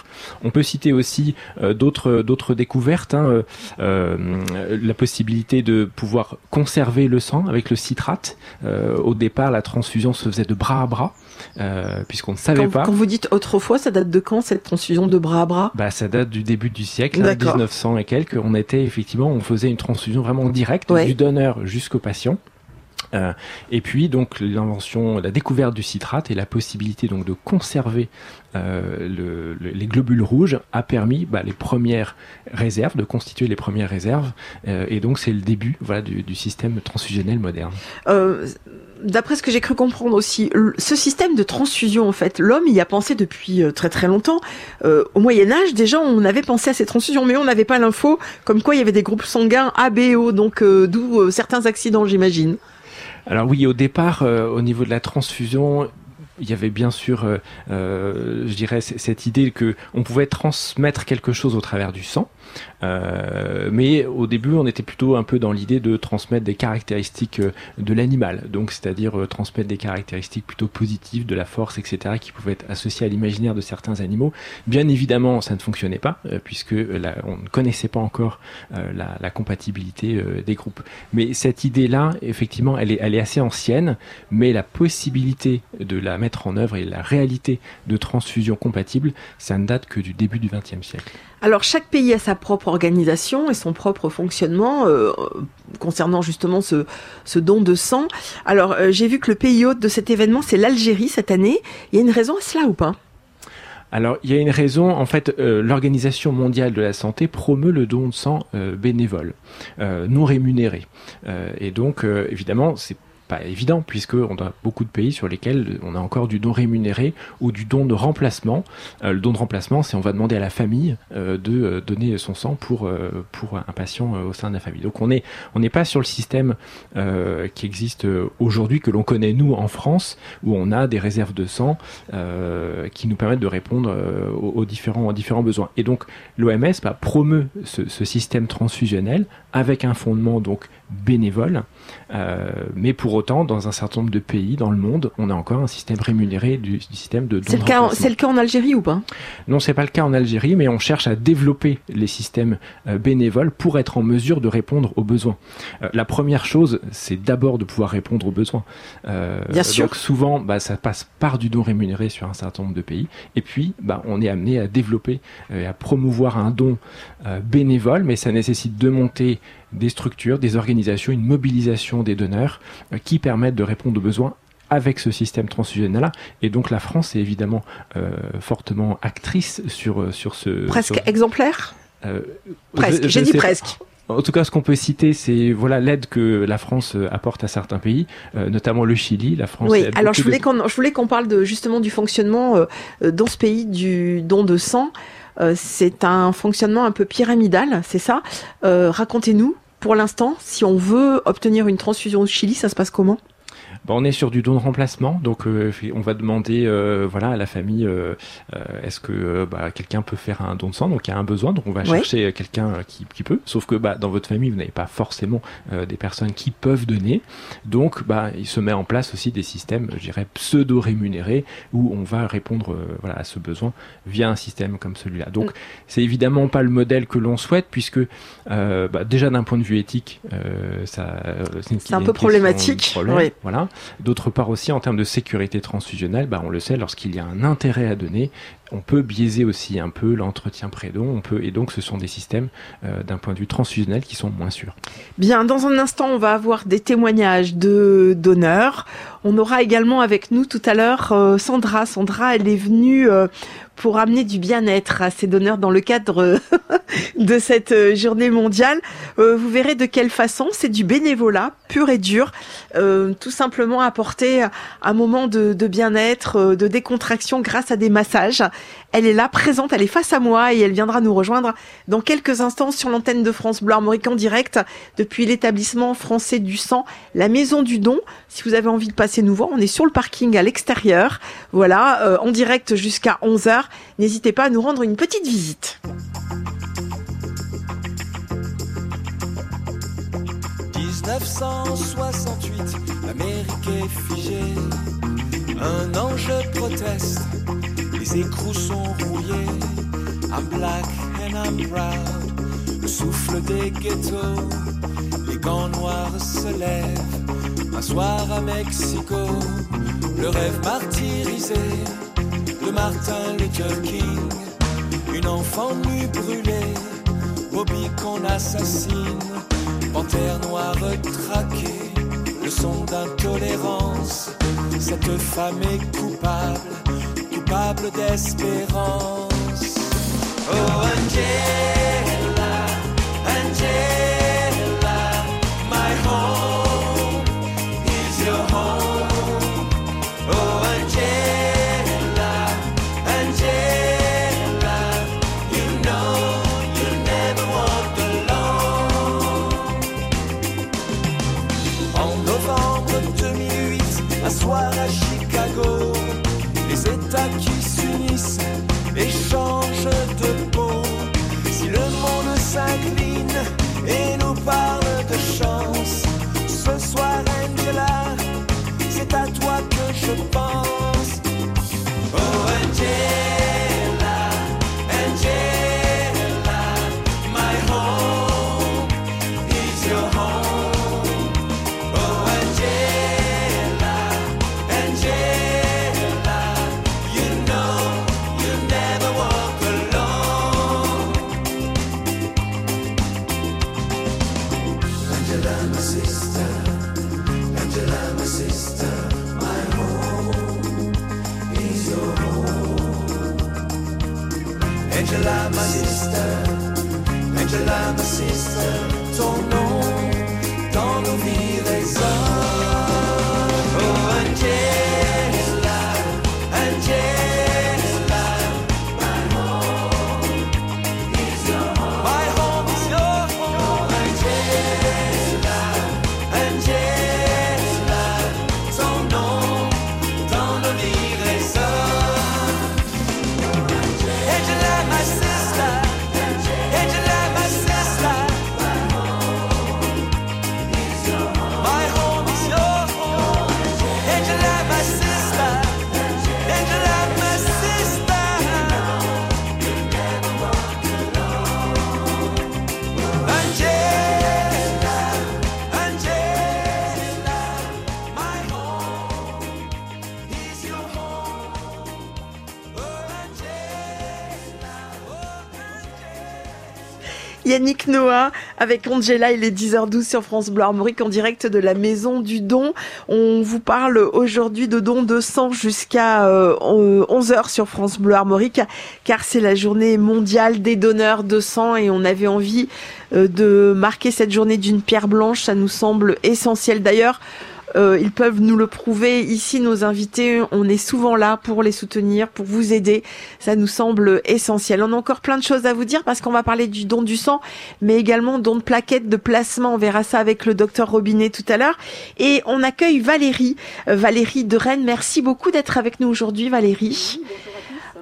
On peut citer aussi d'autres d'autres découvertes, hein, la possibilité de pouvoir conserver le sang avec le citrate. au départ, la transfusion se faisait de bras à bras. Euh, puisqu'on ne savait pas. Quand vous dites autrefois, ça date de quand cette transfusion de bras à bras? Bah, ça date du début du siècle, 1900 et quelques. On était effectivement, on faisait une transfusion vraiment directe du donneur jusqu'au patient. Euh, et puis donc l'invention, la découverte du citrate et la possibilité donc de conserver euh, le, les globules rouges a permis bah, les premières réserves, de constituer les premières réserves. Euh, et donc c'est le début voilà du, du, système transfusionnel moderne. D'après ce que j'ai cru comprendre aussi, ce système de transfusion, en fait, l'homme y a pensé depuis euh, très très longtemps. Euh, au Moyen Âge, déjà, on avait pensé à ces transfusions, mais on n'avait pas l'info comme quoi il y avait des groupes sanguins A, B, O, donc euh, d'où certains accidents, j'imagine. Alors oui, au départ, au niveau de la transfusion, il y avait bien sûr, je dirais, cette idée que on pouvait transmettre quelque chose au travers du sang. Euh, mais au début, on était plutôt un peu dans l'idée de transmettre des caractéristiques euh, de l'animal, donc c'est-à-dire euh, transmettre des caractéristiques plutôt positives, de la force, etc., qui pouvaient être associées à l'imaginaire de certains animaux. Bien évidemment, ça ne fonctionnait pas, puisque on ne connaissait pas encore la, la, compatibilité des groupes. Mais cette idée-là, effectivement, elle est, elle est assez ancienne, mais la possibilité de la mettre en œuvre et la réalité de transfusion compatible, ça ne date que du début du XXe siècle. Alors chaque pays a sa propre organisation et son propre fonctionnement euh, concernant justement ce, don de sang. Alors euh, j'ai vu que le pays hôte de cet événement c'est l'Algérie cette année. Il y a une raison à cela ou pas? Alors, il y a une raison. En fait, euh, l'Organisation mondiale de la santé promeut le don de sang bénévole, non rémunéré. et donc, évidemment, c'est pas évident puisque on a beaucoup de pays sur lesquels on a encore du don rémunéré ou du don de remplacement. Euh, le don de remplacement, c'est on va demander à la famille euh, de euh, donner son sang pour un patient au sein de la famille. Donc on est on n'est pas sur le système qui existe aujourd'hui que l'on connaît nous en France où on a des réserves de sang qui nous permettent de répondre aux, différents aux différents besoins. Et donc l'OMS bah, promeut ce, ce système transfusionnel avec un fondement donc bénévole, euh, mais pour autant, dans un certain nombre de pays dans le monde, on a encore un système rémunéré du, système de C'est le, cas, c'est le cas en Algérie ou pas? Non, c'est pas le cas en Algérie, mais on cherche à développer les systèmes euh, bénévoles pour être en mesure de répondre aux besoins. Euh, la première chose, c'est d'abord de pouvoir répondre aux besoins. Bien sûr. Donc souvent, bah, ça passe par du don rémunéré sur un certain nombre de pays, et puis bah, on est amené à développer et à promouvoir un don bénévole, mais ça nécessite de monter des structures, des organisations, une mobilisation des donneurs euh, qui permettent de répondre aux besoins avec ce système transfusionnel-là. Et donc la France est évidemment euh, fortement actrice sur, euh, sur ce... Presque exemplaire? Presque, j'ai dit presque. En tout cas, ce qu'on peut citer, c'est voilà l'aide que la France apporte à certains pays, notamment le Chili. La France. Oui. Alors je voulais qu'on je voulais qu'on parle de justement du fonctionnement dans ce pays du don de sang. c'est un fonctionnement un peu pyramidal, c'est ça? Racontez-nous pour l'instant, si on veut obtenir une transfusion au Chili, ça se passe comment? On est sur du don de remplacement, donc euh, on va demander euh, voilà à la famille euh, est-ce que bah, quelqu'un peut faire un don de sang, donc il y a un besoin, donc on va chercher quelqu'un qui, qui, peut. Sauf que bah, dans votre famille vous n'avez pas forcément des personnes qui peuvent donner, donc bah, il se met en place aussi des systèmes, je dirais pseudo rémunérés où on va répondre voilà à ce besoin via un système comme celui-là. Donc mm. c'est évidemment pas le modèle que l'on souhaite puisque bah, déjà d'un point de vue éthique ça c'est un peu problématique. Voilà. D'autre part aussi, en termes de sécurité transfusionnelle, bah, on le sait, lorsqu'il y a un intérêt à donner, on peut biaiser aussi un peu l'entretien pré-don, on peut, et donc ce sont des systèmes euh, d'un point de vue transfusionnel qui sont moins sûrs. Bien, dans un instant, on va avoir des témoignages de donneurs. On aura également avec nous tout à l'heure euh, Sandra. Sandra, elle est venue euh, pour amener du bien-être à ces donneurs dans le cadre de cette euh, journée mondiale. Euh, vous verrez de quelle façon c'est du bénévolat pur et dur, euh, tout simplement apporter un moment de, de bien-être, de décontraction grâce à des massages. Elle est là, présente, elle est face à moi et elle viendra nous rejoindre dans quelques instants sur l'antenne de France Bleu Armorique en direct depuis l'établissement français du sang, la Maison du Don. Si vous avez envie de passer nous voir, on est sur le parking à l'extérieur. Voilà, en direct jusqu'à 11h. N'hésitez pas à nous rendre une petite visite. 1968, l'Amérique est figée. Un ange proteste, les écrous sont rouillés. I'm black and I'm proud. Le souffle des ghettos, les gants noirs se lèvent. Un soir à Mexico, le rêve martyrisé de Martin Luther King. Une enfant nue brûlée, Bobby qu'on assassine. Panthère noire traquée, le son d'intolérance. Cette femme est coupable, coupable d'espérance. Oh Angela, Angela, toi avec Angela, il est 10h12 sur France Bleu Armorique en direct de la Maison du Don. On vous parle aujourd'hui de dons de sang jusqu'à euh, 11h sur France Bleu Armorique car c'est la journée mondiale des donneurs de sang et on avait envie euh, de marquer cette journée d'une pierre blanche, ça nous semble essentiel d'ailleurs. Euh, ils peuvent nous le prouver. Ici, nos invités, on est souvent là pour les soutenir, pour vous aider. Ça nous semble essentiel. On a encore plein de choses à vous dire parce qu'on va parler du don du sang, mais également don de plaquettes, de placement. On verra ça avec le docteur Robinet tout à l'heure. Et on accueille Valérie, euh, Valérie de Rennes. Merci beaucoup d'être avec nous aujourd'hui, Valérie.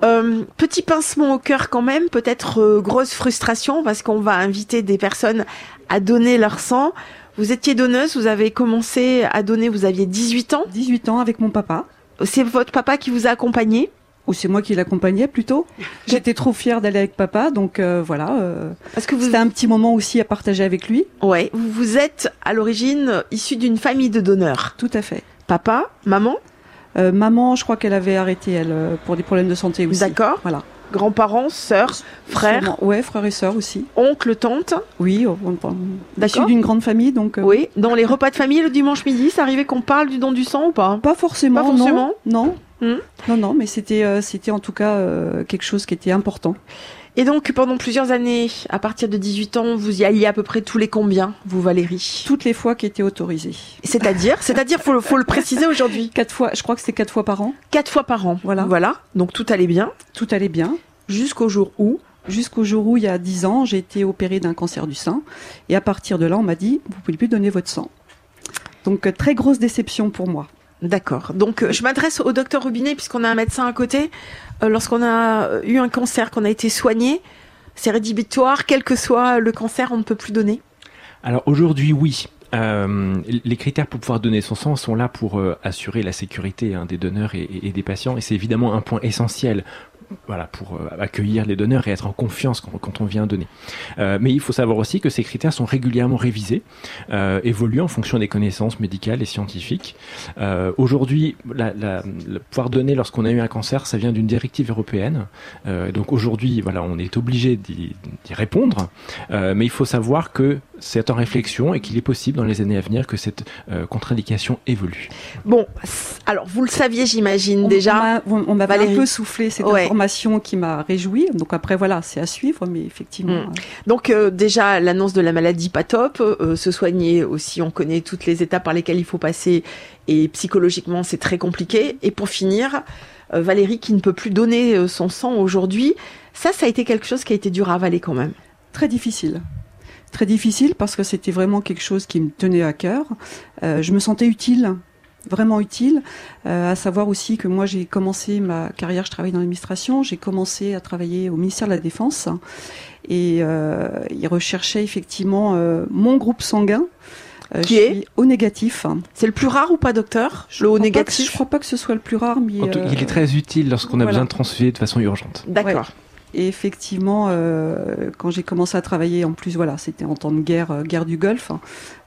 Euh, petit pincement au cœur quand même, peut-être euh, grosse frustration parce qu'on va inviter des personnes à donner leur sang. Vous étiez donneuse, vous avez commencé à donner, vous aviez 18 ans 18 ans avec mon papa. C'est votre papa qui vous a accompagné Ou c'est moi qui l'accompagnais plutôt? J'étais trop fière d'aller avec papa, donc euh, voilà. euh, Parce que vous... C'était un petit moment aussi à partager avec lui. Ouais, vous, êtes à l'origine issu d'une famille de donneurs. Tout à fait. Papa, maman? Euh, maman, je crois qu'elle avait arrêté, elle, euh, pour des problèmes de santé aussi. D'accord. Voilà. Grands-parents, sœurs, frères. Ouais, frères et sœurs aussi. oncles, tantes Oui, issus d'une grande famille, donc. euh, Oui, dans les repas de famille le dimanche midi, ça arrivait qu'on parle du don du sang ou pas? Pas forcément. Pas forcément Non. Non. Hmm. Non, non, mais c'était, euh, c'était en tout cas euh, quelque chose qui était important. Et donc, pendant plusieurs années, à partir de 18 ans, vous y alliez à peu près tous les combien, vous Valérie Toutes les fois qui étaient autorisées. C'est-à-dire C'est-à-dire, faut, le- faut le préciser aujourd'hui. Quatre fois, je crois que c'était quatre fois par an. Quatre fois par an. Voilà. Voilà. Donc tout allait bien. Tout allait bien. Jusqu'au jour où Jusqu'au jour où, il y a dix ans, j'ai été opérée d'un cancer du sein. Et à partir de là, on m'a dit, vous pouvez plus donner votre sang. Donc, euh, très grosse déception pour moi. D'accord. Donc, euh, je m'adresse au docteur Rubinet, puisqu'on a un médecin à côté. Euh, Lorsqu'on a euh, eu un cancer, qu'on a été soigné, c'est rédhibitoire, quel que soit le cancer, on ne peut plus donner Alors aujourd'hui, oui. Les critères pour pouvoir donner son sang sont là pour assurer la sécurité hein, des donneurs et des patients, et c'est évidemment un point essentiel. Voilà, pour euh, accueillir les donneurs et être en confiance quand, quand on vient donner. Euh, mais il faut savoir aussi que ces critères sont régulièrement révisés, euh, évoluent en fonction des connaissances médicales et scientifiques. Euh, Aujourd'hui, la, la- le pouvoir donner lorsqu'on a eu un cancer, ça vient d'une directive européenne. Euh, donc aujourd'hui, voilà, on est obligé d'y d'y répondre, Euh, mais il faut savoir que c'est en réflexion et qu'il est possible dans les années à venir que cette euh, contre-indication évolue. Bon, alors vous le saviez, j'imagine déjà. On m'a- on m'avait un Valérie. peu soufflé cette Ouais. information qui m'a réjoui. Donc après, voilà, c'est à suivre, mais effectivement. Mm. Donc euh, déjà l'annonce de la maladie pas top, euh, se soigner aussi, on connaît toutes les étapes par lesquelles il faut passer et psychologiquement c'est très compliqué. Et pour finir, euh, Valérie qui ne peut plus donner euh, son sang aujourd'hui, ça ça a été quelque chose qui a été dur à avaler quand même. Très difficile. Très difficile parce que c'était vraiment quelque chose qui me tenait à cœur. Euh, je me sentais utile, vraiment utile. Euh, à savoir aussi que moi j'ai commencé ma carrière, je travaille dans l'administration, j'ai commencé à travailler au ministère de la Défense et euh, ils recherchaient effectivement euh, mon groupe sanguin. Euh, Qui je est suis au négatif. C'est le plus rare ou pas, docteur? Je Le haut crois pas que- négatif? Je crois pas que ce soit le plus rare, mais En tout- euh, il est très utile lorsqu'on a voilà. besoin de transfuser de façon urgente. D'accord. Ouais. Et effectivement, euh, quand j'ai commencé à travailler, en plus, voilà, c'était en temps de guerre, euh, guerre du Golfe, hein.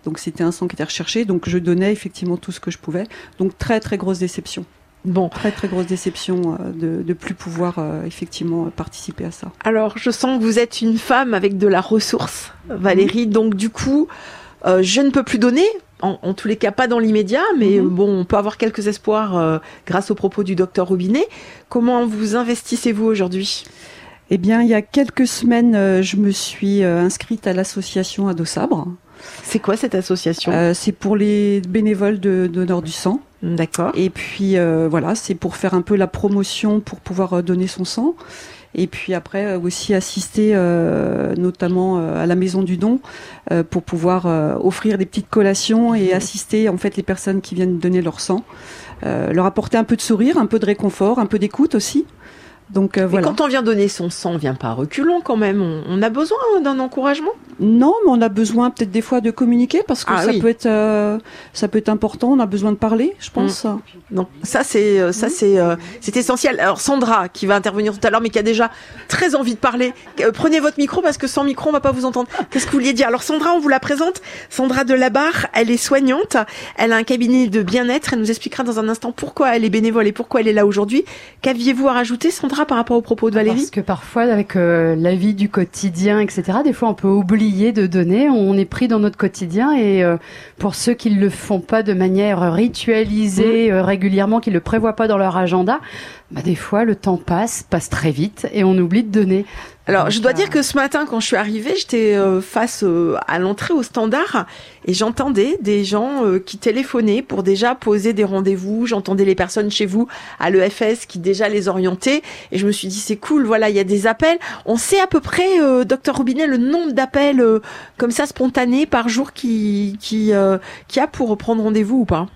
donc c'était un sang qui était recherché, donc je donnais effectivement tout ce que je pouvais. Donc très très grosse déception. Bon. Très très grosse déception euh, de de plus pouvoir euh, effectivement participer à ça. Alors je sens que vous êtes une femme avec de la ressource, Valérie. Donc du coup, euh, je ne peux plus donner. En, en tous les cas, pas dans l'immédiat, mais Mhm. bon, on peut avoir quelques espoirs euh, grâce aux propos du docteur Robinet. Comment vous investissez-vous aujourd'hui? Eh bien, il y a quelques semaines, euh, je me suis euh, inscrite à l'association Ado Sabre. C'est quoi cette association? Euh, C'est pour les bénévoles de donneurs du sang. D'accord. Et puis euh, voilà, c'est pour faire un peu la promotion pour pouvoir donner son sang. Et puis après aussi assister euh, notamment à la maison du don pour pouvoir offrir des petites collations et assister en fait les personnes qui viennent donner leur sang, leur apporter un peu de sourire, un peu de réconfort, un peu d'écoute aussi. Donc euh, Mais voilà. quand on vient donner son sang, on vient pas à reculons quand même. On, on a besoin d'un encouragement. Non, mais on a besoin peut-être des fois de communiquer parce que Ah ça oui. peut être euh, ça peut être important. On a besoin de parler, je pense. Donc ça c'est euh, ça c'est euh, c'est essentiel. Alors Sandra qui va intervenir tout à l'heure mais qui a déjà très envie de parler. Prenez votre micro parce que sans micro on va pas vous entendre. Qu'est-ce que vous vouliez dire? Alors Sandra, on vous la présente. Sandra Delabarre, elle est soignante, elle a un cabinet de bien-être, elle nous expliquera dans un instant pourquoi elle est bénévole et pourquoi elle est là aujourd'hui. Qu'aviez-vous à rajouter Sandra? Par rapport aux propos de Valérie Parce que parfois, avec euh, la vie du quotidien, etc., des fois, on peut oublier de donner. On est pris dans notre quotidien. Et euh, pour ceux qui ne le font pas de manière ritualisée, euh, régulièrement, qui ne le prévoient pas dans leur agenda, bah, des fois, le temps passe, passe très vite, et on oublie de donner. Alors, je dois dire que ce matin, quand je suis arrivée, j'étais euh, face euh, à l'entrée au standard et j'entendais des gens euh, qui téléphonaient pour déjà poser des rendez-vous. J'entendais les personnes chez vous à l'EFS qui déjà les orientaient et je me suis dit c'est cool. Voilà, il y a des appels. On sait à peu près, euh, docteur Robinet, le nombre d'appels euh, comme ça spontanés par jour qui qui euh, qui a pour prendre rendez-vous ou pas?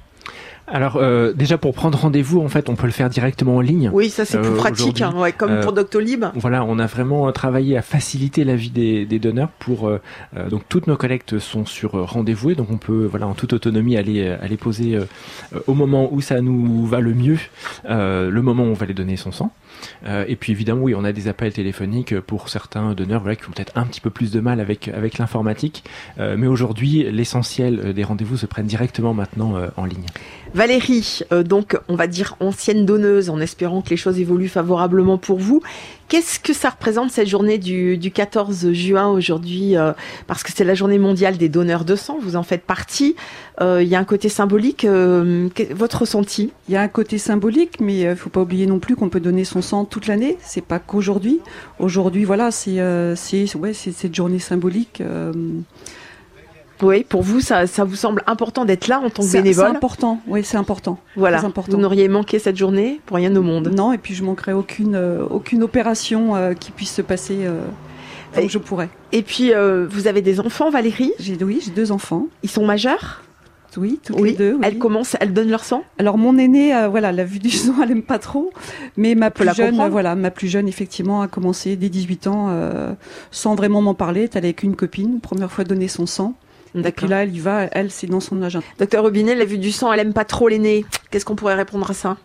Alors euh, déjà pour prendre rendez-vous, en fait, on peut le faire directement en ligne. Oui, ça c'est plus Euh, pratique, hein, ouais, comme Euh, pour Doctolib. Voilà, on a vraiment euh, travaillé à faciliter la vie des, des donneurs pour donc toutes nos collectes sont sur rendez-vous et donc on peut voilà en toute autonomie aller aller poser au moment où ça nous va le mieux, euh, le moment où on va les donner son sang. Euh, et puis évidemment oui, on a des appels téléphoniques pour certains donneurs voilà qui ont peut-être un petit peu plus de mal avec avec l'informatique, Euh, mais aujourd'hui l'essentiel euh, des rendez-vous se prennent directement maintenant euh, en ligne. Valérie, euh, donc on va dire ancienne donneuse, en espérant que les choses évoluent favorablement pour vous. Qu'est-ce que ça représente cette journée du, du 14 juin aujourd'hui euh, Parce que c'est la journée mondiale des donneurs de sang, vous en faites partie. Euh, Il y a un côté symbolique. euh, votre ressenti? Il y a un côté symbolique, mais il faut pas oublier non plus qu'on peut donner son sang toute l'année. C'est pas qu'aujourd'hui. Aujourd'hui, voilà, c'est cette journée symbolique. Oui, pour vous, ça, ça vous semble important d'être là en tant que bénévole C'est important. Oui, c'est important. Voilà, important. vous n'auriez manqué cette journée pour rien au monde. Non, et puis je manquerai aucune euh, aucune opération euh, qui puisse se passer. Euh, que je pourrais. Et puis, vous avez des enfants, Valérie? J'ai oui, j'ai deux enfants. Ils sont majeurs? Oui, toutes Oui, les deux. oui. elles commencent, elles donnent leur sang? Alors mon aînée, euh, voilà, la vue du sang, elle aime pas trop, mais ma la plus jeune, comprendre. voilà, ma plus jeune effectivement a commencé dès 18 ans, euh, sans vraiment m'en parler. Elle est avec une copine, première fois donner son sang. Et D'accord. puis là, elle y va, elle, c'est dans son agenda. Docteur Robinet, la vue du sang, elle aime pas trop l'aîné. Qu'est-ce qu'on pourrait répondre à ça?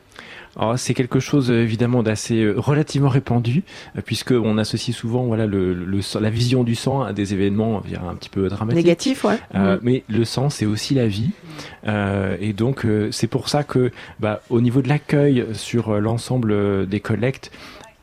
Alors, c'est quelque chose euh, évidemment d'assez euh, relativement répandu, euh, puisque on associe souvent voilà le, le sang- la vision du sang à des événements un petit peu dramatiques. Négatif, ouais. Euh, Mm. Mais le sang, c'est aussi la vie, Euh, et donc euh, c'est pour ça que bah, au niveau de l'accueil sur l'ensemble des collectes.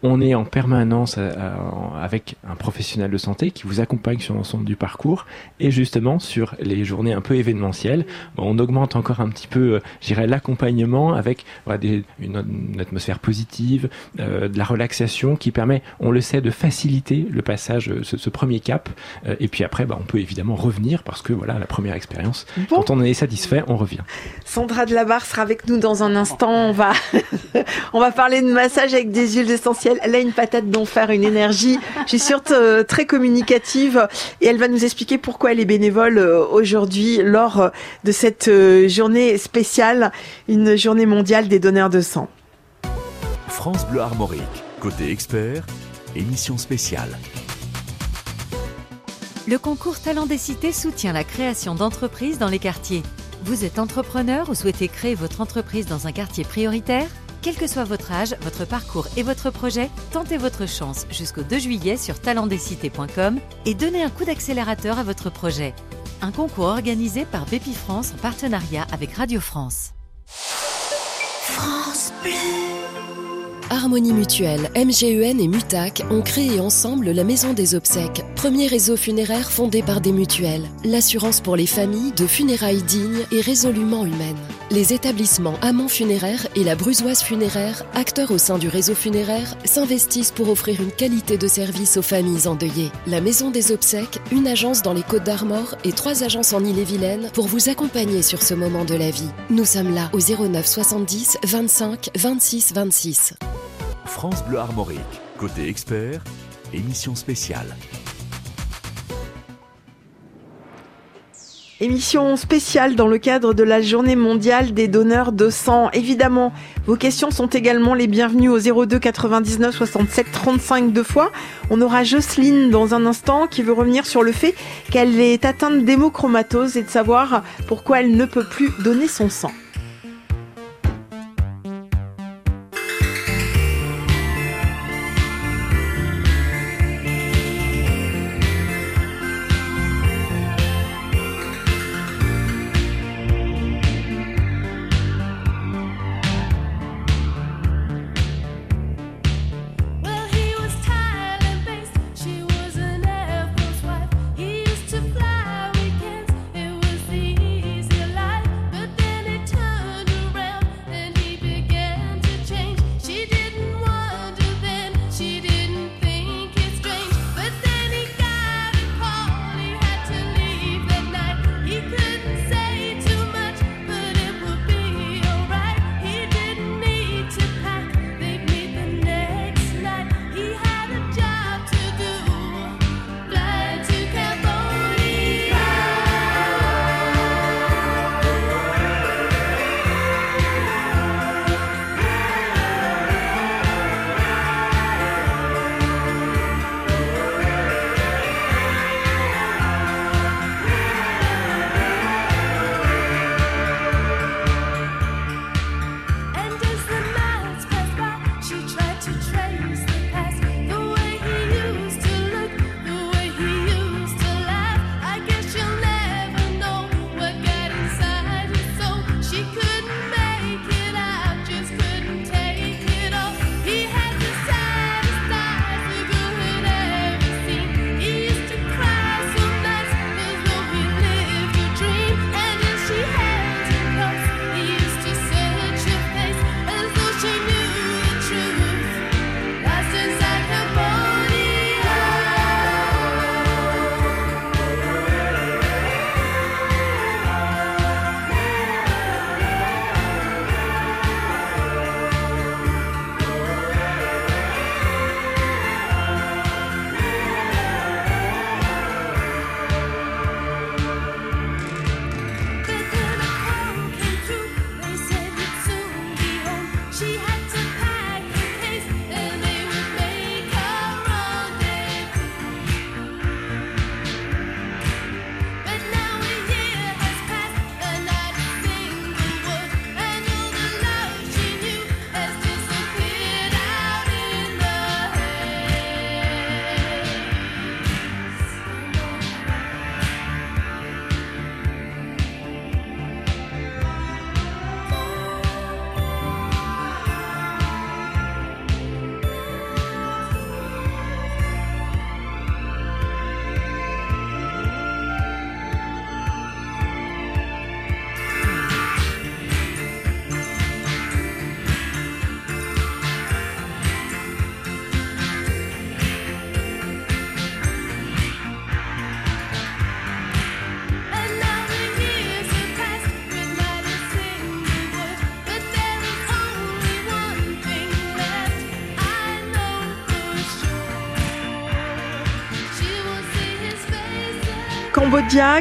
On est en permanence euh, en- avec un professionnel de santé qui vous accompagne sur l'ensemble du parcours et justement sur les journées un peu événementielles, on augmente encore un petit peu, euh, je dirais, l'accompagnement avec des- une, une atmosphère positive, euh, de la relaxation qui permet, on le sait, de faciliter le passage, euh, ce, ce premier cap. Euh, et puis après, bah, on peut évidemment revenir parce que voilà, la première expérience, quand on en est satisfait, on revient. Sandra de la Barre sera avec nous dans un instant. On va, on va parler de massage avec des huiles essentielles. Elle a une patate d'enfer, une énergie. Je suis sûre euh, très communicative. Et elle va nous expliquer pourquoi elle est bénévole euh, aujourd'hui lors de cette euh, journée spéciale, une journée mondiale des donneurs de sang. France Bleu Armorique, côté expert, émission spéciale. Le concours Talent des Cités soutient la création d'entreprises dans les quartiers. Vous êtes entrepreneur ou souhaitez créer votre entreprise dans un quartier prioritaire? Quel que soit votre âge, votre parcours et votre projet, tentez votre chance jusqu'au 2 juillet sur talentdescités.com et donnez un coup d'accélérateur à votre projet. Un concours organisé par Bépi France en partenariat avec Radio France. France Bleu. Harmonie Mutuelle, MGEN et Mutac ont créé ensemble la Maison des Obsèques, premier réseau funéraire fondé par des mutuelles. L'assurance pour les familles de funérailles dignes et résolument humaines. Les établissements Amont Funéraire et la Brusoise Funéraire, acteurs au sein du réseau funéraire, s'investissent pour offrir une qualité de service aux familles endeuillées. La Maison des Obsèques, une agence dans les Côtes d'Armor et trois agences en Ille-et-Vilaine pour vous accompagner sur ce moment de la vie. Nous sommes là au 09 70 25 26 26. France Bleu Armorique, côté expert, émission spéciale. Émission spéciale dans le cadre de la journée mondiale des donneurs de sang. Évidemment, vos questions sont également les bienvenues au 02 99 67 35 deux fois. On aura Jocelyne dans un instant qui veut revenir sur le fait qu'elle est atteinte d'hémochromatose et de savoir pourquoi elle ne peut plus donner son sang.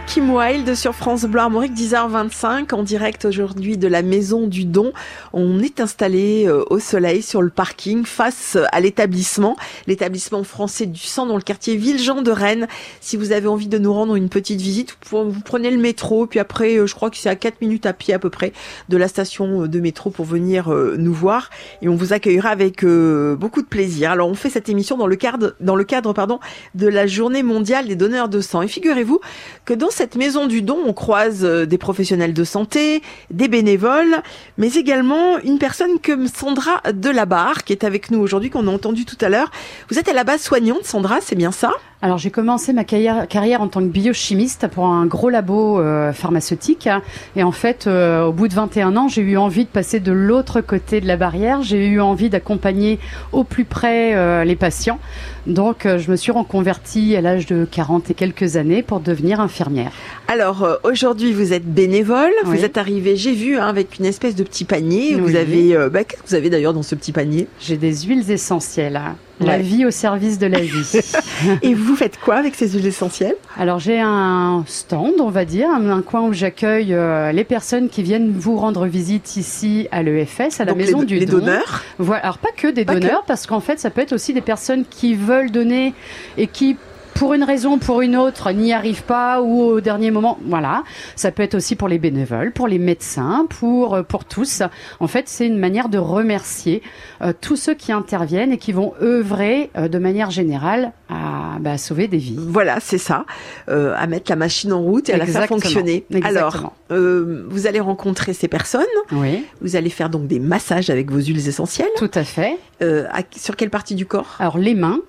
Kim Wilde sur France Bleu Armorique, 10h25, en direct aujourd'hui de la Maison du Don. On est installé euh, au soleil sur le parking face à l'établissement, l'établissement français du sang dans le quartier Villejean de Rennes. Si vous avez envie de nous rendre une petite visite, vous prenez le métro, puis après, euh, je crois que c'est à 4 minutes à pied à peu près de la station euh, de métro pour venir nous voir et on vous accueillera avec beaucoup de plaisir. Alors on fait cette émission dans le cadre, dans le cadre pardon, de la journée mondiale des donneurs de sang. Et figurez-vous que dans cette maison du don, on croise des professionnels de santé, des bénévoles, mais également une personne comme Sandra Delabarre qui est avec nous aujourd'hui, qu'on a entendu tout à l'heure. Vous êtes à la base soignante, Sandra, c'est bien ça? Alors j'ai commencé ma carrière, carrière en tant que biochimiste pour un gros labo euh, pharmaceutique et en fait euh, au bout de 21 ans j'ai eu envie de passer de l'autre côté de la barrière, j'ai eu envie d'accompagner au plus près euh, les patients. Donc je me suis reconvertie à l'âge de 40 et quelques années pour devenir infirmière. Alors aujourd'hui vous êtes bénévole, Oui. vous êtes arrivé, j'ai vu, hein, avec une espèce de petit panier. Vous avez, bah, qu'est-ce que vous avez d'ailleurs dans ce petit panier? J'ai des huiles essentielles. La vie au service de la vie. Et vous faites quoi avec ces huiles essentielles? Alors j'ai un stand, on va dire, un, un coin où j'accueille euh, les personnes qui viennent vous rendre visite ici à l'EFS, à la Donc maison les- du les don. donneurs? Voilà. Alors pas que des Pas que. donneurs, parce qu'en fait ça peut être aussi des personnes qui veulent donner et qui pour une raison ou pour une autre, n'y arrivent pas ou au dernier moment, voilà. Ça peut être aussi pour les bénévoles, pour les médecins, pour euh, pour tous. En fait, c'est une manière de remercier euh, tous ceux qui interviennent et qui vont œuvrer euh, de manière générale à bah, sauver des vies. Voilà, c'est ça, euh, à mettre la machine en route et à la faire fonctionner. Exactement. Alors, vous allez rencontrer ces personnes. Oui. Vous allez faire donc des massages avec vos huiles essentielles. Tout à fait. À- sur quelle partie du corps? Alors les mains.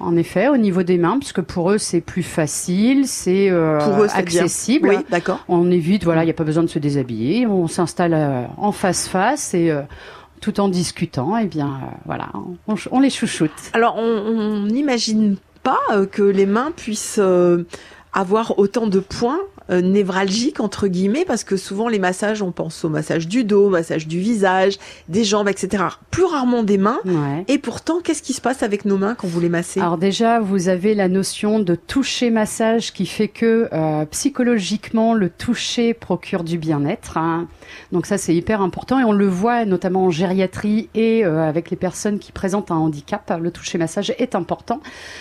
En effet, au niveau des mains, puisque pour eux c'est plus facile, c'est euh, accessible. Oui, d'accord. On évite, voilà, il n'y a pas besoin de se déshabiller. On s'installe euh, en face face et euh, tout en discutant, et bien euh, voilà, on, on les chouchoute. Alors, on n'imagine pas que les mains puissent avoir autant de points euh, névralgiques entre guillemets parce que souvent les massages on pense au massage du dos, au massage du visage, des jambes, etc. Plus rarement des mains. Ouais. Et pourtant, qu'est-ce qui se passe avec nos mains quand vous les massez? Alors déjà, vous avez la notion de toucher massage qui fait que euh, psychologiquement, le toucher procure du bien-être. hein. Donc ça, c'est hyper important et on le voit notamment en gériatrie et euh, avec les personnes qui présentent un handicap. Le toucher massage est important.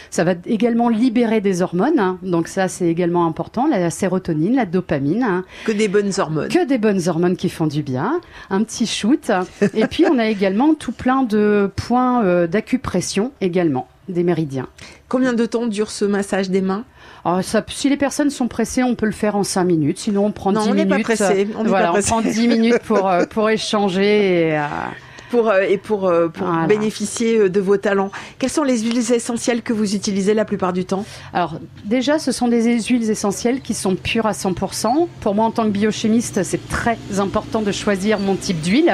Ça va également libérer des hormones. hein. Donc ça, c'est également important. La sérotonine, la dopamine. hein. Que des bonnes hormones. Que des bonnes hormones qui font du bien. Un petit shoot. Et puis, on a également tout plein de points euh, d'acupression également, des méridiens. Combien de temps dure ce massage des mains? Ça, si les personnes sont pressées, on peut le faire en 5 minutes. Sinon, on prend Non, 10 on minutes. pas pressé, on n'est voilà, pas pressé. on prend 10 minutes pour, euh, pour échanger. Et, euh, pour euh, et pour, euh, pour Voilà. bénéficier euh, de vos talents. Quelles sont les huiles essentielles que vous utilisez la plupart du temps? Alors, déjà, ce sont des huiles essentielles qui sont pures à 100%. Pour moi, en tant que biochimiste, c'est très important de choisir mon type d'huile.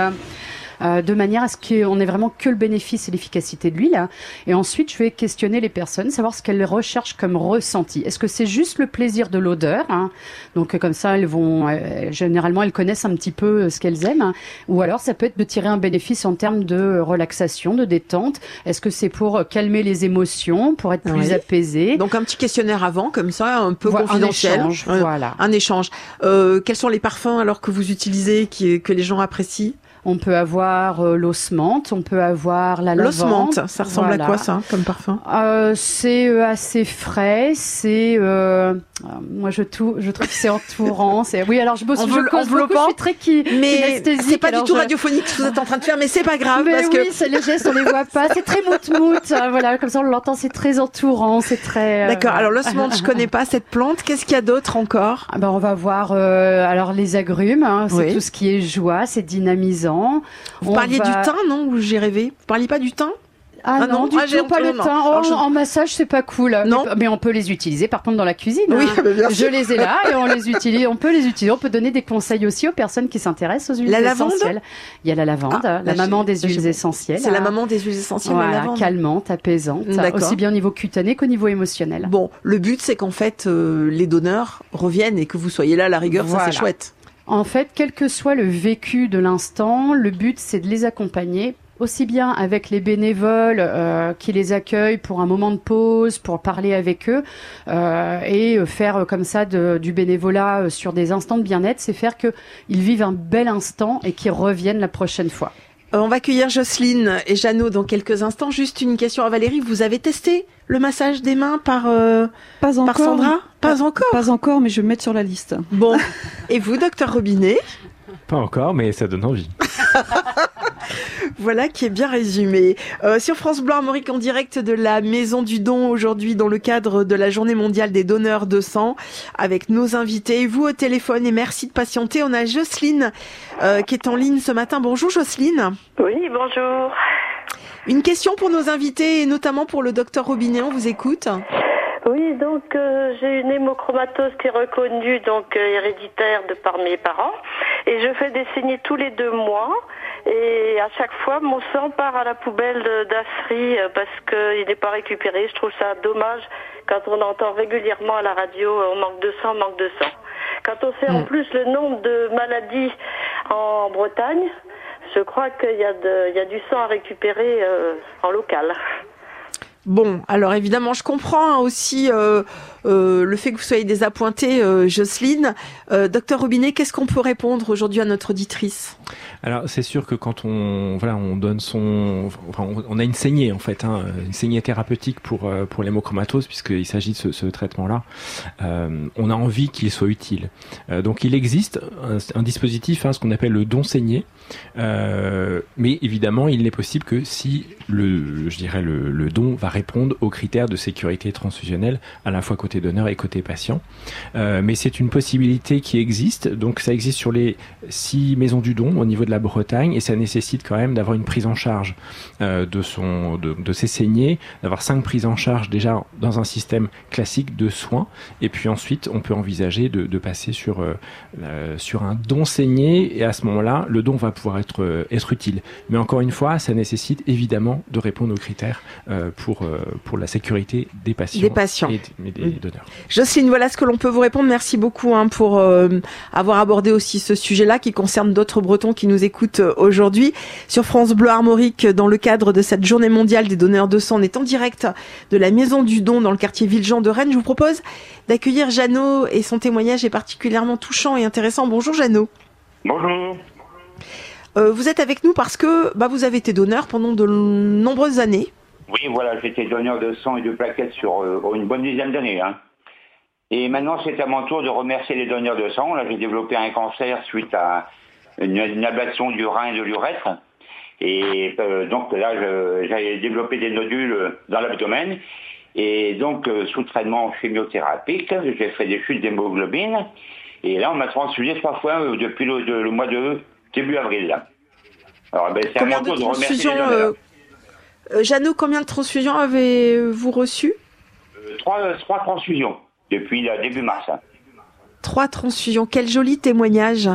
Euh, de manière à ce qu'on ait vraiment que le bénéfice et l'efficacité de l'huile. Et ensuite, je vais questionner les personnes, savoir ce qu'elles recherchent comme ressenti. Est-ce que c'est juste le plaisir de l'odeur hein? Donc, euh, comme ça, elles vont, euh, généralement, elles connaissent un petit peu euh, ce qu'elles aiment. Ou alors, ça peut être de tirer un bénéfice en termes de relaxation, de détente. Est-ce que c'est pour calmer les émotions, pour être plus Oui. apaisé? Donc un petit questionnaire avant, comme ça, un peu Voilà, un confidentiel. échange, voilà. Un échange. Euh, quels sont les parfums alors que vous utilisez qui, que les gens apprécient? On peut avoir euh, l'os menthe, on peut avoir la lavande. L'osmante, ça ressemble Voilà. à quoi ça comme parfum? Euh, c'est euh, assez frais, c'est euh, moi je, trouve que c'est entourant. C'est oui alors je bosse je cause beaucoup, je suis très qui, Mais c'est pas du tout je- radiophonique ce que vous êtes en train de faire, mais c'est pas grave Mais parce oui, que c'est les gestes, on les voit pas. C'est très mout-mout. euh, voilà, comme ça on l'entend, c'est très entourant, c'est très. D'accord. Alors voilà. l'osmante, je connais pas cette plante. Qu'est-ce qu'il y a d'autre encore? Ah ben, on va voir alors les agrumes, hein, c'est Oui. tout ce qui est joie, c'est dynamisant. Vous On parliez va- du thym, non Ou j'ai rêvé? Vous parliez pas du thym Ah, Ah non, non, du ah, tout pas le thym. Oh, je- En massage, c'est pas cool. Non. Mais, on peut les utiliser par contre dans la cuisine. Oui, hein. bien Je sûr. les ai là et on les utilise. On peut les utiliser. On peut donner des conseils aussi aux personnes qui s'intéressent aux huiles La essentielles. Il y a la lavande, Ah, la là, maman des huiles essentielles. C'est la hein. maman des huiles essentielles, Voilà, calmante, apaisante, aussi bien au niveau cutané qu'au niveau émotionnel. Bon, le but c'est qu'en fait euh, les donneurs reviennent et que vous soyez là à la rigueur, ça c'est chouette. En fait, quel que soit le vécu de l'instant, le but c'est de les accompagner aussi bien avec les bénévoles euh, qui les accueillent pour un moment de pause, pour parler avec eux, euh, et euh, faire comme ça de- du bénévolat sur des instants de bien-être, c'est faire qu'ils vivent un bel instant et qu'ils reviennent la prochaine fois. On va accueillir Jocelyne et Jeannot dans quelques instants. Juste une question à Valérie. Vous avez testé le massage des mains par, euh, Pas encore. par Sandra? Pas encore Pas encore, mais je vais me mettre sur la liste. Bon. Et vous, docteur Robinet? Pas encore, mais ça donne envie. Voilà qui est bien résumé. Euh, sur France Bleu Armorique en direct de la Maison du Don aujourd'hui dans le cadre de la Journée mondiale des donneurs de sang avec nos invités, vous au téléphone et merci de patienter. On a Jocelyne euh, qui est en ligne ce matin. Bonjour Jocelyne. Oui, bonjour. Une question pour nos invités et notamment pour le docteur Robinet, on vous écoute. Oui, donc euh, j'ai une hémochromatose qui est reconnue donc euh, héréditaire de par mes parents et je fais des saignées tous les deux mois et à chaque fois mon sang part à la poubelle d'Asri euh, parce qu'il n'est pas récupéré. Je trouve ça dommage quand on entend régulièrement à la radio on manque de sang, on manque de sang. Quand on sait en plus le nombre de maladies en Bretagne, je crois qu'il y, a de- il y a du sang à récupérer euh, en local. Bon, alors évidemment, je comprends hein, aussi euh, euh, le fait que vous soyez désappointée, euh, Jocelyne. Euh, docteur Robinet, qu'est-ce qu'on peut répondre aujourd'hui à notre auditrice? Alors c'est sûr que quand on voilà on donne son enfin, on, a une saignée en fait hein, une saignée thérapeutique pour euh, pour l'hémochromatose puisqu'il s'agit de ce, ce traitement là on a envie qu'il soit utile Euh, donc il existe un, un dispositif hein, ce qu'on appelle le don saigné Euh, mais évidemment il n'est possible que si le je dirais le, don va répondre aux critères de sécurité transfusionnelle à la fois côté donneur et côté patient. Euh, mais c'est une possibilité qui existe. Donc ça existe sur les six maisons du don au niveau de la Bretagne et ça nécessite quand même d'avoir une prise en charge euh, de son de, ses saignées, d'avoir cinq prises en charge déjà dans un système classique de soins. Et puis ensuite on peut envisager de, passer sur euh, sur un don saigné et à ce moment-là le don va pouvoir être être utile. Mais encore une fois, ça nécessite évidemment de répondre aux critères euh, pour euh, pour la sécurité des patients, Des patients. et des, des donneurs. Jocelyne, voilà ce que l'on peut vous répondre. Merci beaucoup hein, pour euh, avoir abordé aussi ce sujet-là qui concerne d'autres Bretons qui nous écoutent aujourd'hui. Sur France Bleu Armorique, dans le cadre de cette journée mondiale des donneurs de sang, on est en direct de la Maison du Don dans le quartier Villejean de Rennes. Je vous propose d'accueillir Jeannot et son témoignage est particulièrement touchant et intéressant. Bonjour Jeannot. Bonjour. Euh, vous êtes avec nous parce que bah, vous avez été donneur pendant de nombreuses années. Oui, voilà, j'étais donneur de sang et de plaquettes sur euh, une bonne dizaine d'années. hein. Et maintenant, c'est à mon tour de remercier les donneurs de sang. Là, j'ai développé un cancer suite à une, ablation du rein et de l'urètre. Et euh, donc là, j'ai développé des nodules dans l'abdomen. Et donc, sous traitement chimiothérapique, j'ai fait des chutes d'hémoglobine. Et là, on m'a transfusé trois fois depuis le, de- le mois de début avril. là. Alors, ben, c'est Combien de transfusions, euh, euh, Jeannot, combien de transfusions avez-vous reçues? Euh, trois, trois transfusions depuis le début mars. hein. Trois transfusions. Quel joli témoignage,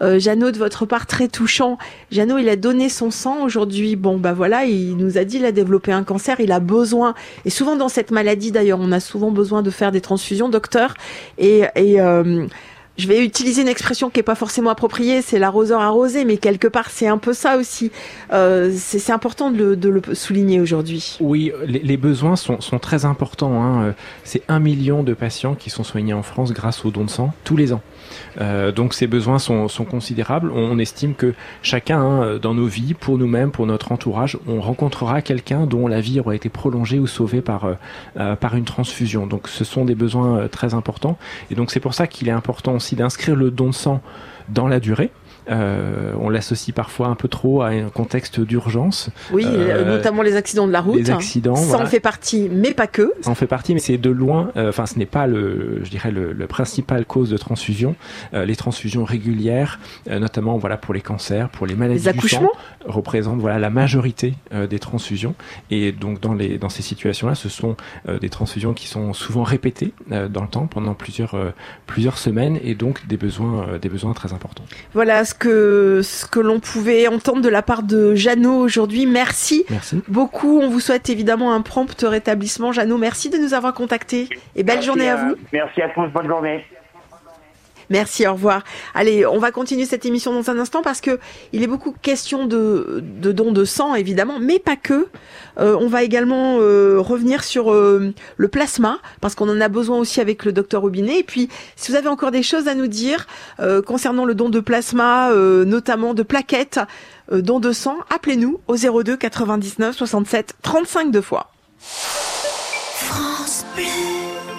euh, Jeannot, de votre part, très touchant. Jeannot, il a donné son sang aujourd'hui. Bon, bah voilà, il nous a dit, il a développé un cancer, il a besoin, et souvent dans cette maladie d'ailleurs, on a souvent besoin de faire des transfusions, docteur. Et, et je vais utiliser une expression qui est pas forcément appropriée, c'est l'arroseur arrosé, mais quelque part, c'est un peu ça aussi. Euh, c'est important de le, souligner aujourd'hui. Oui, les, besoins sont, très importants. hein. Euh, C'est un million de patients qui sont soignés en France grâce au don de sang tous les ans. Euh, donc ces besoins sont, considérables. On, estime que chacun, hein, dans nos vies, pour nous-mêmes, pour notre entourage, on rencontrera quelqu'un dont la vie aura été prolongée ou sauvée par, euh, euh, par une transfusion. Donc ce sont des besoins très importants. Et donc c'est pour ça qu'il est important aussi d'inscrire le don de sang dans la durée. Euh, on l'associe parfois un peu trop à un contexte d'urgence. Oui, Euh, notamment les accidents de la route. les accidents, Ça voilà. en fait partie, mais pas que. Ça en fait partie, mais c'est de loin. euh, Enfin, ce n'est pas le, je dirais le, le principal cause de transfusion. Euh, les transfusions régulières, euh, notamment voilà pour les cancers, pour les maladies Les du sang, accouchements représentent voilà la majorité euh, des transfusions. Et donc dans les dans ces situations-là, ce sont euh, des transfusions qui sont souvent répétées euh, dans le temps pendant plusieurs euh, plusieurs semaines et donc des besoins euh, des besoins très importants. Voilà ce que ce que l'on pouvait entendre de la part de Jeannot aujourd'hui. Merci, Merci. beaucoup. On vous souhaite évidemment un prompt rétablissement. Jeannot, merci de nous avoir contactés et belle Merci journée à vous. Merci à tous, bonne journée. Merci, au revoir. Allez, on va continuer cette émission dans un instant parce que il est beaucoup question de, dons de sang, évidemment, mais pas que. Euh, on va également euh, revenir sur euh, le plasma parce qu'on en a besoin aussi avec le docteur Robinet. Et puis, si vous avez encore des choses à nous dire concernant le don de plasma, notamment de plaquettes, don de sang, appelez-nous au 02 99 67 35 deux fois. France Bleu.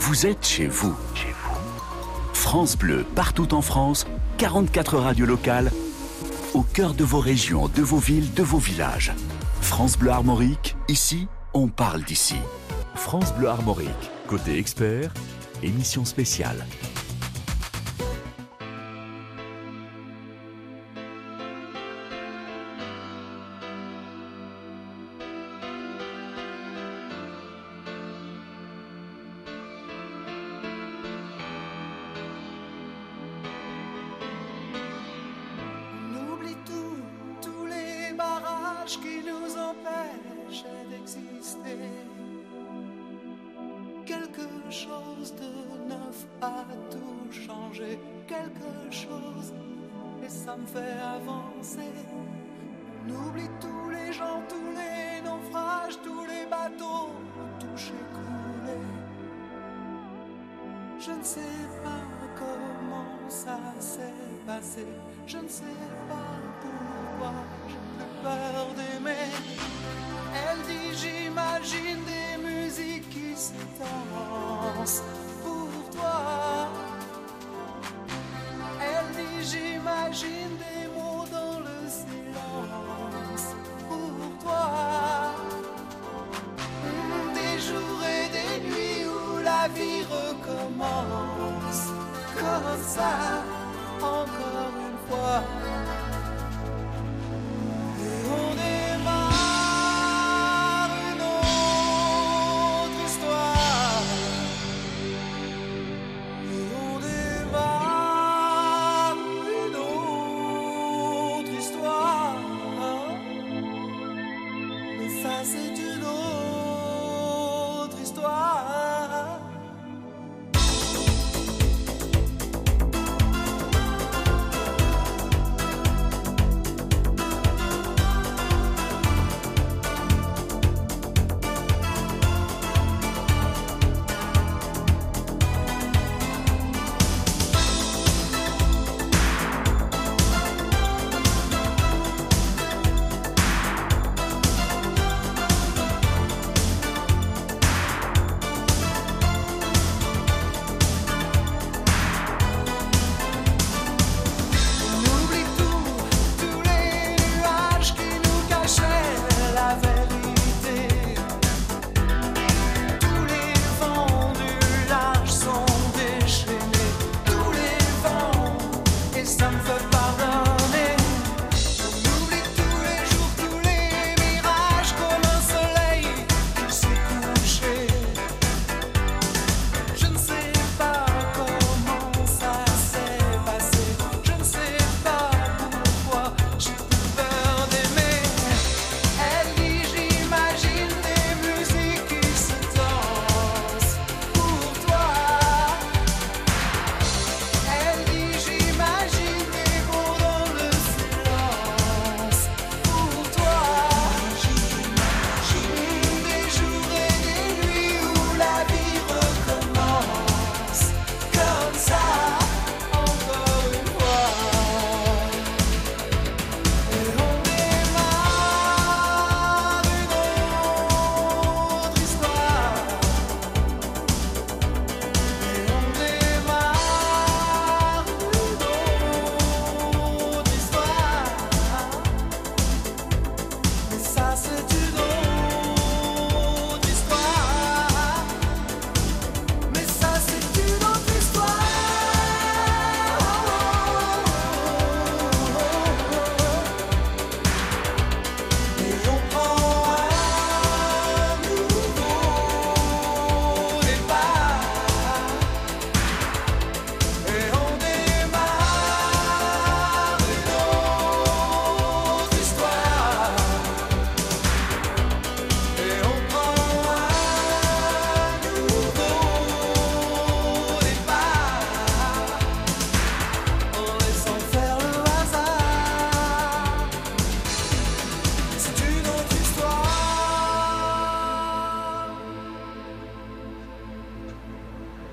Vous êtes chez vous. France Bleu, partout en France, 44 radios locales, au cœur de vos régions, de vos villes, de vos villages. France Bleu Armorique, ici, on parle d'ici. France Bleu Armorique, côté expert, émission spéciale. Chose de neuf a tout changé, quelque chose, et ça me fait avancer. On oublie tous les gens, tous les naufrages, tous les bateaux touchés, coulés. Je ne sais pas comment ça s'est passé. Je ne sais pas pourquoi j'ai plus peur d'aimer. Elle dit j'imagine des dansent pour toi. Elle dit j'imagine des mots dans le silence pour toi. Des jours et des nuits où la vie recommence comme ça,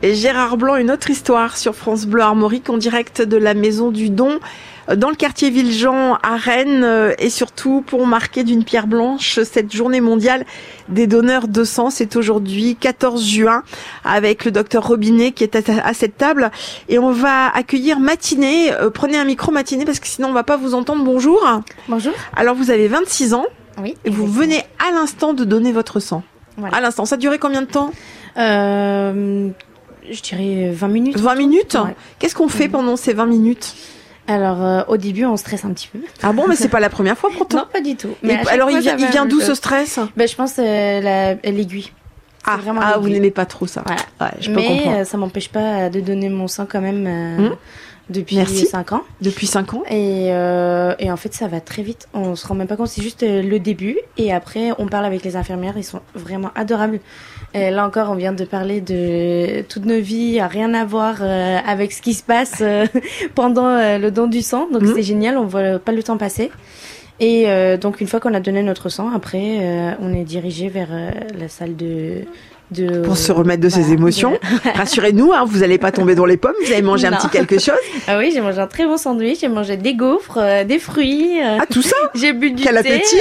Et Gérard Blanc, une autre histoire sur France Bleu Armorique en direct de la Maison du Don dans le quartier Villejean à Rennes et surtout pour marquer d'une pierre blanche cette journée mondiale des donneurs de sang. C'est aujourd'hui 14 juin avec le docteur Robinet qui est à, à cette table et on va accueillir Matinée. Euh, prenez un micro Matinée parce que sinon on va pas vous entendre. Bonjour. Bonjour. Alors vous avez 26 ans. Oui. Et vous venez à l'instant de donner votre sang. Voilà. À l'instant. Ça a duré combien de temps? Euh, je dirais 20 minutes. 20 minutes Ouais. Qu'est-ce qu'on fait pendant ces 20 minutes? Alors, euh, au début, on stresse un petit peu. Ah bon, mais c'est pas la première fois pourtant. Non, pas du tout. Et chaque alors, il vient, il vient d'où peu. ce stress? ben, Je pense euh, la- l'aiguille. Ah, vraiment ah, vous n'aimez pas trop ça. Ouais, je peux Mais comprendre. euh, ça m'empêche pas de donner mon sang quand même euh, Hmm. depuis Merci. 5 ans. Depuis 5 ans Et, euh, et en fait, ça va très vite. On se rend même pas compte, c'est juste euh, le début. Et après, on parle avec les infirmières, ils sont vraiment adorables. Et là encore, on vient de parler de toutes nos vies, à rien à voir euh, avec ce qui se passe euh, pendant euh, le don du sang. Donc Mhm. c'est génial, on voit pas le temps passer. Et euh, donc une fois qu'on a donné notre sang, après, on est dirigé vers la salle de... de Pour se remettre de ses voilà, émotions. de- Rassurez-nous, hein, vous n'allez pas tomber dans les pommes, vous avez mangé un Non. petit quelque chose. Ah oui, j'ai mangé un très bon sandwich, j'ai mangé des gaufres, euh, des fruits. ah, tout ça J'ai bu du Quel thé. appétit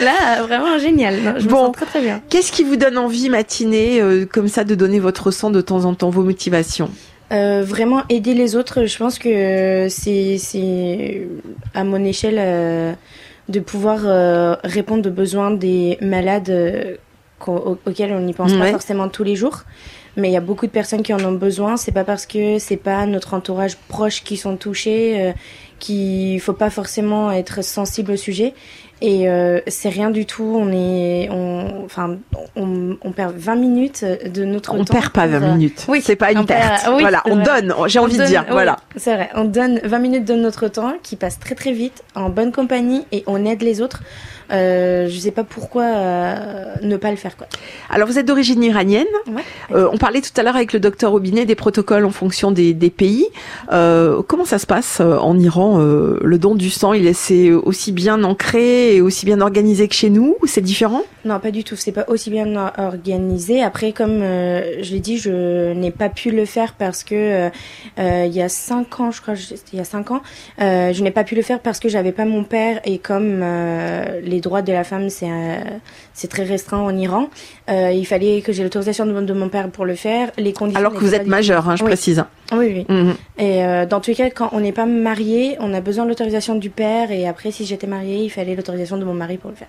Là, euh, vraiment génial. Non, je me Bon. sens très très bien. Qu'est-ce qui vous donne envie, matinée, euh, comme ça, de donner votre sang de temps en temps, vos motivations? Euh, vraiment aider les autres, je pense que c'est c'est à mon échelle euh, de pouvoir euh, répondre aux besoins des malades euh, au- auxquels on n'y pense Ouais. pas forcément tous les jours. Mais il y a beaucoup de personnes qui en ont besoin. C'est pas parce que c'est pas notre entourage proche qui sont touchés euh, qu'il faut pas forcément être sensible au sujet. Et euh, c'est rien du tout. On est, on, enfin, on, on perd 20 minutes de notre On temps. perd pas pour, 20 euh, minutes. Oui, C'est pas une on perd- perte. oui, Voilà, on vrai. donne, j'ai On envie de dire, oui, voilà. C'est vrai. On donne 20 minutes de notre temps qui passe très très vite en bonne compagnie et on aide les autres. Euh, je sais pas pourquoi euh, ne pas le faire quoi. Alors, vous êtes d'origine iranienne. Ouais. Euh, on parlait tout à l'heure avec le docteur Robinet des protocoles en fonction des, des pays. Euh, comment ça se passe en Iran Le don du sang, il est aussi bien ancré et aussi bien organisé que chez nous ou c'est différent? Non, pas du tout. C'est pas aussi bien or- organisé. Après, comme je l'ai dit, je n'ai pas pu le faire parce que il y a cinq ans, je crois, il y a cinq ans, je n'ai pas pu le faire parce que j'avais pas mon père et comme euh, les droits de la femme c'est euh, c'est très restreint en Iran, euh, il fallait que j'ai l'autorisation de, mon- de mon père pour le faire. Les conditions. Alors que vous êtes majeur, hein, je Oui. précise. Oui, oui. Mhm. Et euh, dans tous les cas, quand on n'est pas marié, on a besoin de l'autorisation du père. Et après, si j'étais mariée, il fallait l'autorisation de mon mari pour le faire.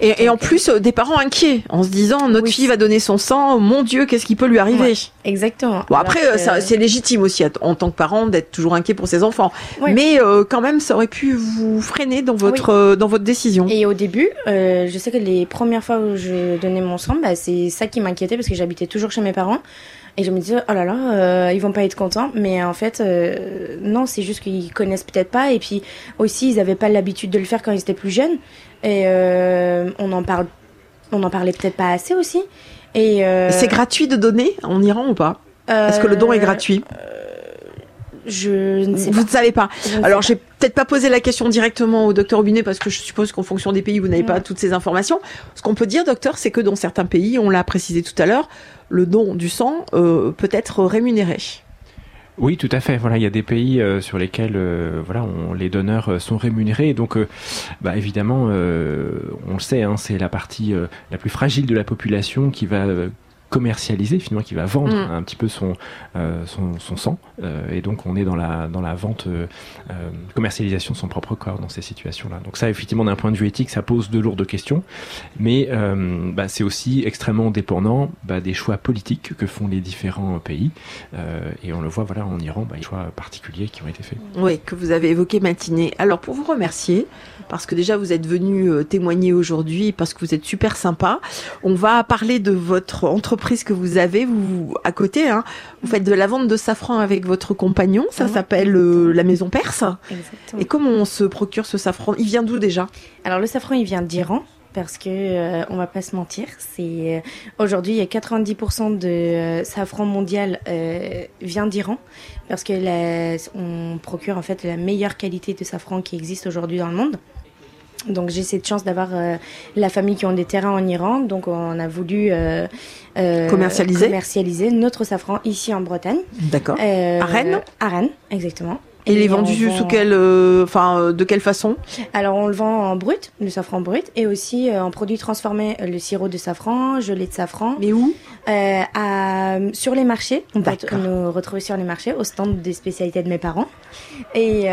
Et, et en plus, euh, des parents inquiets, en se disant notre fille va donner son sang, mon Dieu, qu'est-ce qui peut lui arriver Ouais, exactement. Bon après, Alors euh, que- ça, c'est légitime aussi en tant que parent d'être toujours inquiet pour ses enfants, Ouais. mais euh, quand même, ça aurait pu vous freiner dans votre Oui. euh, dans votre décision. Et au début, euh, je sais que les premières fois où je donnais mon sang, bah, c'est ça qui m'inquiétait parce que j'habitais toujours chez mes parents. Et je me disais, oh là là, euh, ils vont pas être contents. Mais en fait, euh, non, c'est juste qu'ils connaissent peut-être pas. Et puis aussi, ils avaient pas l'habitude de le faire quand ils étaient plus jeunes. Et euh, on en parle, on en parlait peut-être pas assez aussi. Et euh, C'est gratuit de donner en Iran ou pas? Est-ce que le don est gratuit? Je ne sais Vous pas. ne savez pas. Je Alors, j'ai peut-être pas posé la question directement au docteur Robinet parce que je suppose qu'en fonction des pays, vous n'avez pas toutes ces informations. Ce qu'on peut dire, docteur, c'est que dans certains pays, on l'a précisé tout à l'heure, le don du sang euh, peut être rémunéré. Oui, tout à fait. Voilà, il y a des pays euh, sur lesquels euh, les donneurs sont rémunérés. Donc, bah, évidemment, on le sait, hein, c'est la partie la plus fragile de la population qui va commercialiser, finalement, qui va vendre Mm. un petit peu son, euh, son, son sang. Euh, et donc, on est dans la, dans la vente, euh, commercialisation de son propre corps dans ces situations-là. Donc ça, effectivement, d'un point de vue éthique, ça pose de lourdes questions. Mais bah, c'est aussi extrêmement dépendant bah, des choix politiques que font les différents pays. Et on le voit, voilà, en Iran, bah, il y a des choix particuliers qui ont été faits. Oui, que vous avez évoqué matinée. Alors pour vous remercier, parce que déjà vous êtes venu témoigner aujourd'hui, parce que vous êtes super sympa, on va parler de votre entreprise que vous avez, vous à côté. Hein, vous faites de la vente de safran avec votre compagnon, ça s'appelle euh, la Maison Perse. Exactement. Et comment on se procure ce safran? Il vient d'où déjà? Alors le safran, il vient d'Iran. Parce que euh, on va pas se mentir, c'est euh, aujourd'hui il y a 90% de euh, safran mondial vient d'Iran parce que la- on procure en fait la meilleure qualité de safran qui existe aujourd'hui dans le monde. Donc j'ai cette chance d'avoir euh, la famille qui ont des terrains en Iran. Donc on a voulu euh, euh, Commercialiser. commercialiser notre safran ici en Bretagne. D'accord. À Rennes? À Rennes, exactement. Et il est vendu vend- sous quelle, enfin, de quelle façon? Alors on le vend en brut, le safran brut, et aussi en produit transformé, euh, le sirop de safran, gelée de safran. Mais où? À, Sur les marchés. On peut nous retrouver sur les marchés, au stand des spécialités de mes parents. Et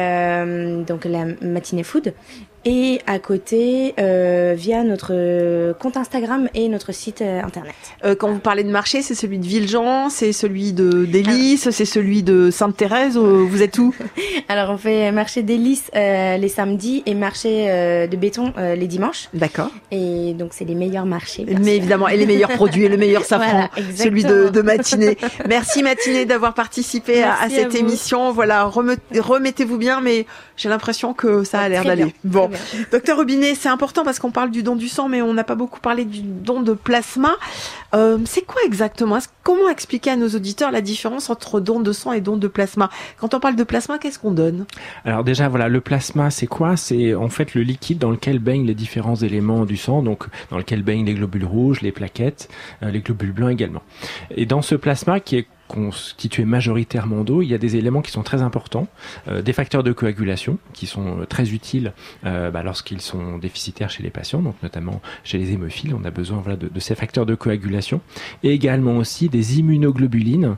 donc la matinée food. Et à côté, euh, via notre euh, compte Instagram et notre site euh, internet. Euh, Quand vous parlez de marché, c'est celui de Villejean, c'est celui de d'Hélice, c'est celui de Sainte-Thérèse. Vous êtes où? Alors on fait marché d'hélice les samedis et marché de béton les dimanches. D'accord. Et donc c'est les meilleurs marchés. Mais évidemment, et les meilleurs produits, et le meilleur safran, Voilà, celui de, matinée. Merci matinée d'avoir participé à, à Merci à cette émission. Voilà, reme- remettez-vous bien, mais j'ai l'impression que ça a l'air Très d'aller. bien, Bon, docteur Robinet, c'est important parce qu'on parle du don du sang, mais on n'a pas beaucoup parlé du don de plasma. Euh, c'est quoi exactement? Comment expliquer à nos auditeurs la différence entre don de sang et don de plasma? Quand on parle de plasma, qu'est-ce qu'on donne? Alors déjà, voilà, le plasma, c'est quoi? C'est en fait le liquide dans lequel baignent les différents éléments du sang, donc dans lequel baignent les globules rouges, les plaquettes, euh, les globules blancs également. Et dans ce plasma qui est constitué majoritairement d'eau, il y a des éléments qui sont très importants, euh, des facteurs de coagulation qui sont euh, très utiles euh, bah, lorsqu'ils sont déficitaires chez les patients, donc notamment chez les hémophiles, on a besoin de, ces facteurs de coagulation, et également aussi des immunoglobulines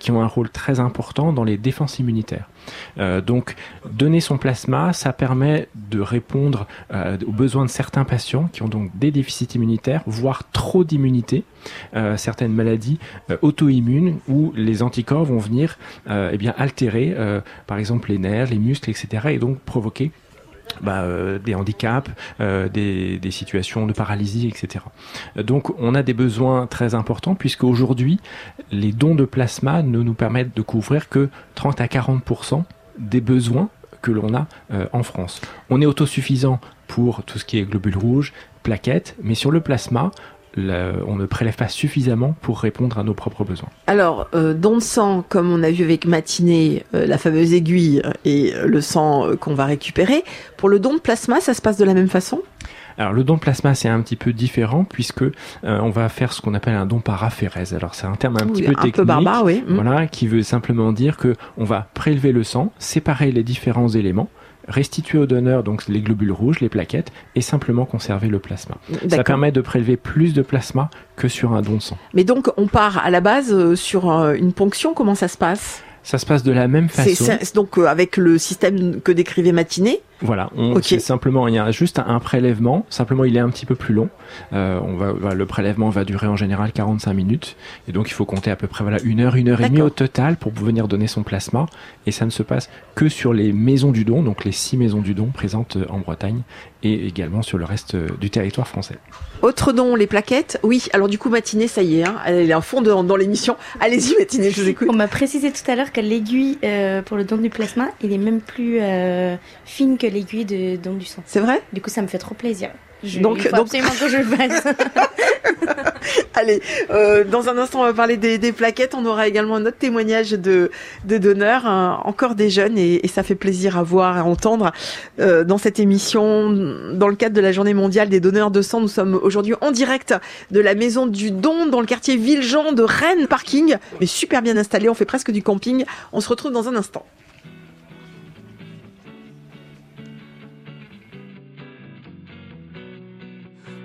qui ont un rôle très important dans les défenses immunitaires. Euh, donc, donner son plasma, ça permet de répondre euh, aux besoins de certains patients qui ont donc des déficits immunitaires, voire trop d'immunité, euh, certaines maladies auto-immunes où les anticorps vont venir eh bien altérer, par exemple les nerfs, les muscles, etc., et donc provoquer bah, euh, des handicaps, euh, des, situations de paralysie, etc. Donc on a des besoins très importants puisque aujourd'hui les dons de plasma ne nous permettent de couvrir que 30 à 40% des besoins que l'on a euh, en France. On est autosuffisant pour tout ce qui est globules rouges, plaquettes, mais sur le plasma, le- on ne prélève pas suffisamment pour répondre à nos propres besoins. Alors, euh, don de sang, comme on a vu avec Matinée, euh, la fameuse aiguille et euh, le sang euh, qu'on va récupérer. Pour le don de plasma, ça se passe de la même façon? Alors le don de plasma c'est un petit peu différent puisque euh, on va faire ce qu'on appelle un don par aphérèse. Alors c'est un terme un Oui, petit peu un peu technique, barbare, oui. Mm. Voilà, qui veut simplement dire que on va prélever le sang, séparer les différents éléments, restituer au donneur donc les globules rouges, les plaquettes et simplement conserver le plasma. Ça permet de prélever plus de plasma que sur un don de sang. Mais donc, on part à la base euh, sur euh, une ponction. Comment ça se passe? Ça se passe de la même façon. c'est- donc euh, avec le système que décrivait Matinée. Voilà, on, simplement il y a juste un prélèvement. Simplement, il est un petit peu plus long. Euh, on va, le prélèvement va durer en général 45 minutes, et donc il faut compter à peu près voilà une heure, une heure et demie au total pour venir donner son plasma. Et ça ne se passe que sur les maisons du don, donc les six maisons du don présentes euh, en Bretagne et également sur le reste euh, du territoire français. Autre don, les plaquettes. Oui, alors du coup, Matinée, ça y est, hein, elle est à fond dans, dans l'émission. Allez-y, Matinée, je vous écoute. On m'a précisé tout à l'heure que l'aiguille euh, pour le don du plasma, il est même plus euh, fine que l'aiguille de don du sang. C'est vrai? Du coup, ça me fait trop plaisir. Je, Donc- il faut donc- absolument que je le fasse. Allez, euh, dans un instant, on va parler des, des plaquettes. On aura également un autre témoignage de, de donneurs, hein, encore des jeunes, et, et ça fait plaisir à voir et à entendre euh, dans cette émission. Dans le cadre de la Journée mondiale des donneurs de sang, nous sommes aujourd'hui en direct de la Maison du Don dans le quartier Villejean de Rennes Parking, mais super bien installé. On fait presque du camping. On se retrouve dans un instant.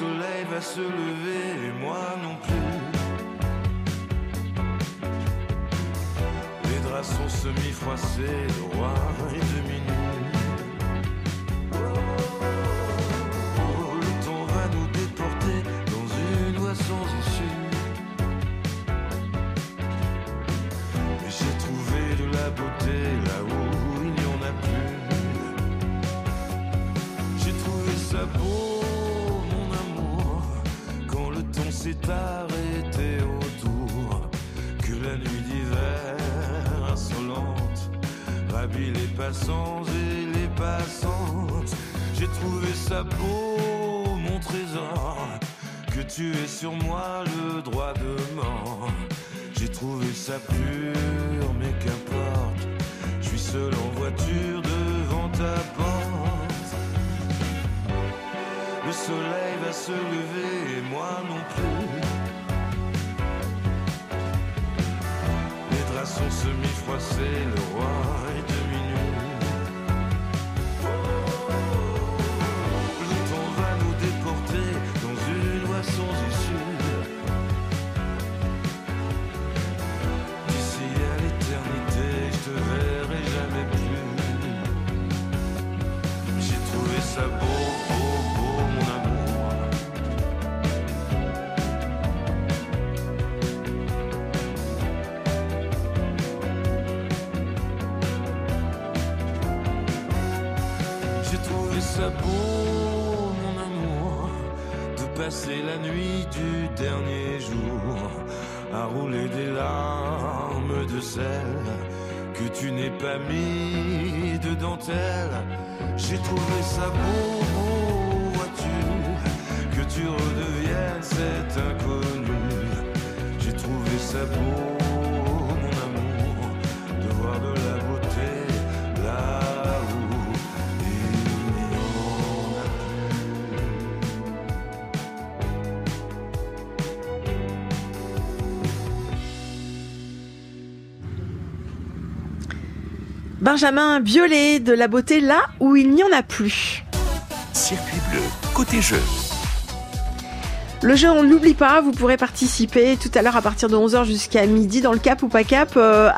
soleil va se lever et moi non plus. Les draps sont semi-froissés, droit et demi-nus. Tu n'es Benjamin Biolay de la beauté là où il n'y en a plus. Circuit bleu, côté jeu. Le jeu, on ne l'oublie pas, vous pourrez participer tout à l'heure à partir de 11h jusqu'à midi dans le cap ou pas cap. Euh,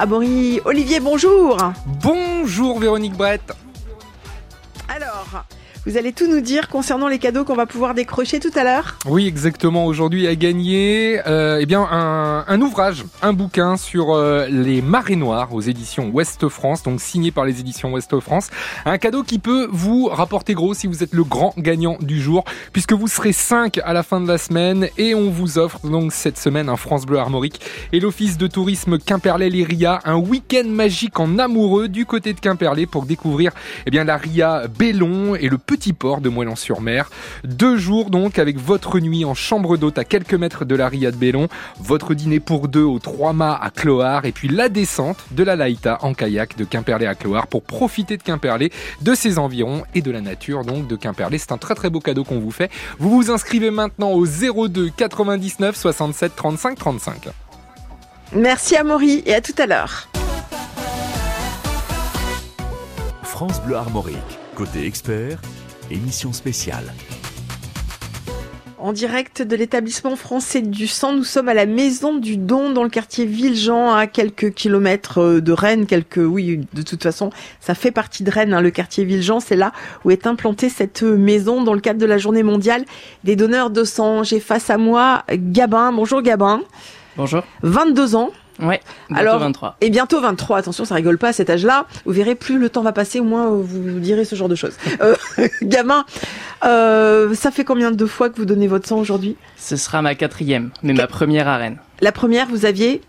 Olivier, bonjour Bonjour Véronique Brett. Vous allez tout nous dire concernant les cadeaux qu'on va pouvoir décrocher tout à l'heure Oui, exactement. Aujourd'hui à gagner, euh, eh bien un, ouvrage, un bouquin sur euh, les marées noires aux éditions Ouest France, donc signé par les éditions Ouest France. Un cadeau qui peut vous rapporter gros si vous êtes le grand gagnant du jour, puisque vous serez 5 à la fin de la semaine et on vous offre donc cette semaine un France Bleu Armorique et l'Office de tourisme Quimperlé-les-Ria, un week-end magique en amoureux du côté de Quimperlé pour découvrir eh bien la Ria Bellon et le petit port de Moëlan-sur-Mer. Deux jours donc avec votre nuit en chambre d'hôte à quelques mètres de la Ria de Bellon, votre dîner pour deux aux trois mâts à Clohard et puis la descente de la Laïta en kayak de Quimperlé à Clohard pour profiter de Quimperlé, de ses environs et de la nature donc de Quimperlé. C'est un très très beau cadeau qu'on vous fait. Vous vous inscrivez maintenant au 02 99 67 35 35. Merci Amaury et à tout à l'heure. France Bleu Armorique, côté expert, émission spéciale. En direct de l'établissement français du sang, nous sommes à la Maison du Don dans le quartier Villejean, à quelques kilomètres euh, de Rennes. Quelques, oui, de toute façon, ça fait partie de Rennes, hein, le quartier Villejean. C'est là où est implantée cette maison dans le cadre de la Journée mondiale des donneurs de sang. J'ai face à moi Gabin. Bonjour Gabin. Bonjour. 22 ans. Ouais, bientôt Alors, 23. Et bientôt 23. Attention, ça rigole pas à cet âge-là. Vous verrez, plus le temps va passer, au moins euh, vous direz ce genre de choses. Euh, gamin, euh, ça fait combien de fois que vous donnez votre sang aujourd'hui? Ce sera ma quatrième, mais ma première arène. La première, vous aviez?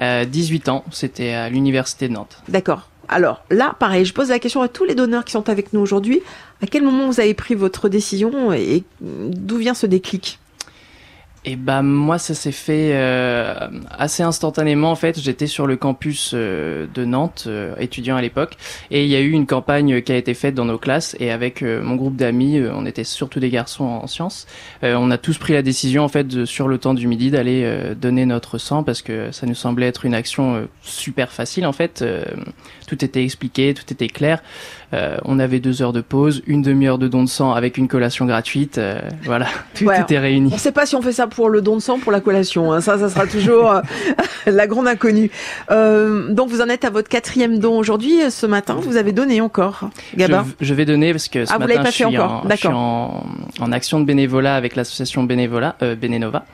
Euh, 18 ans, c'était à l'université de Nantes. D'accord. Alors là, pareil, je pose la question à tous les donneurs qui sont avec nous aujourd'hui. À quel moment vous avez pris votre décision et d'où vient ce déclic? Et bah moi ça s'est fait euh, assez instantanément en fait. J'étais sur le campus euh, de Nantes, euh, étudiant à l'époque, et il y a eu une campagne qui a été faite dans nos classes. Et avec mon groupe d'amis, on était surtout des garçons en sciences, on a tous pris la décision en fait sur le temps du midi d'aller donner notre sang parce que ça nous semblait être une action super facile en fait. Tout était expliqué, tout était clair. Euh, on avait deux heures de pause, une demi-heure de don de sang avec une collation gratuite. euh, voilà, tout Ouais, était réuni. On ne sait pas si on fait ça pour le don de sang, pour la collation. hein. Ça, ça sera toujours euh, la grande inconnue. Donc vous en êtes à votre quatrième don aujourd'hui. Ce matin, vous avez donné encore, Gabin. Je, je vais donner parce que ce Ah, vous matin l'avez pas je, fait suis encore. en, je suis D'accord. en, en action de bénévolat avec l'association Bénévolat, Bénénova.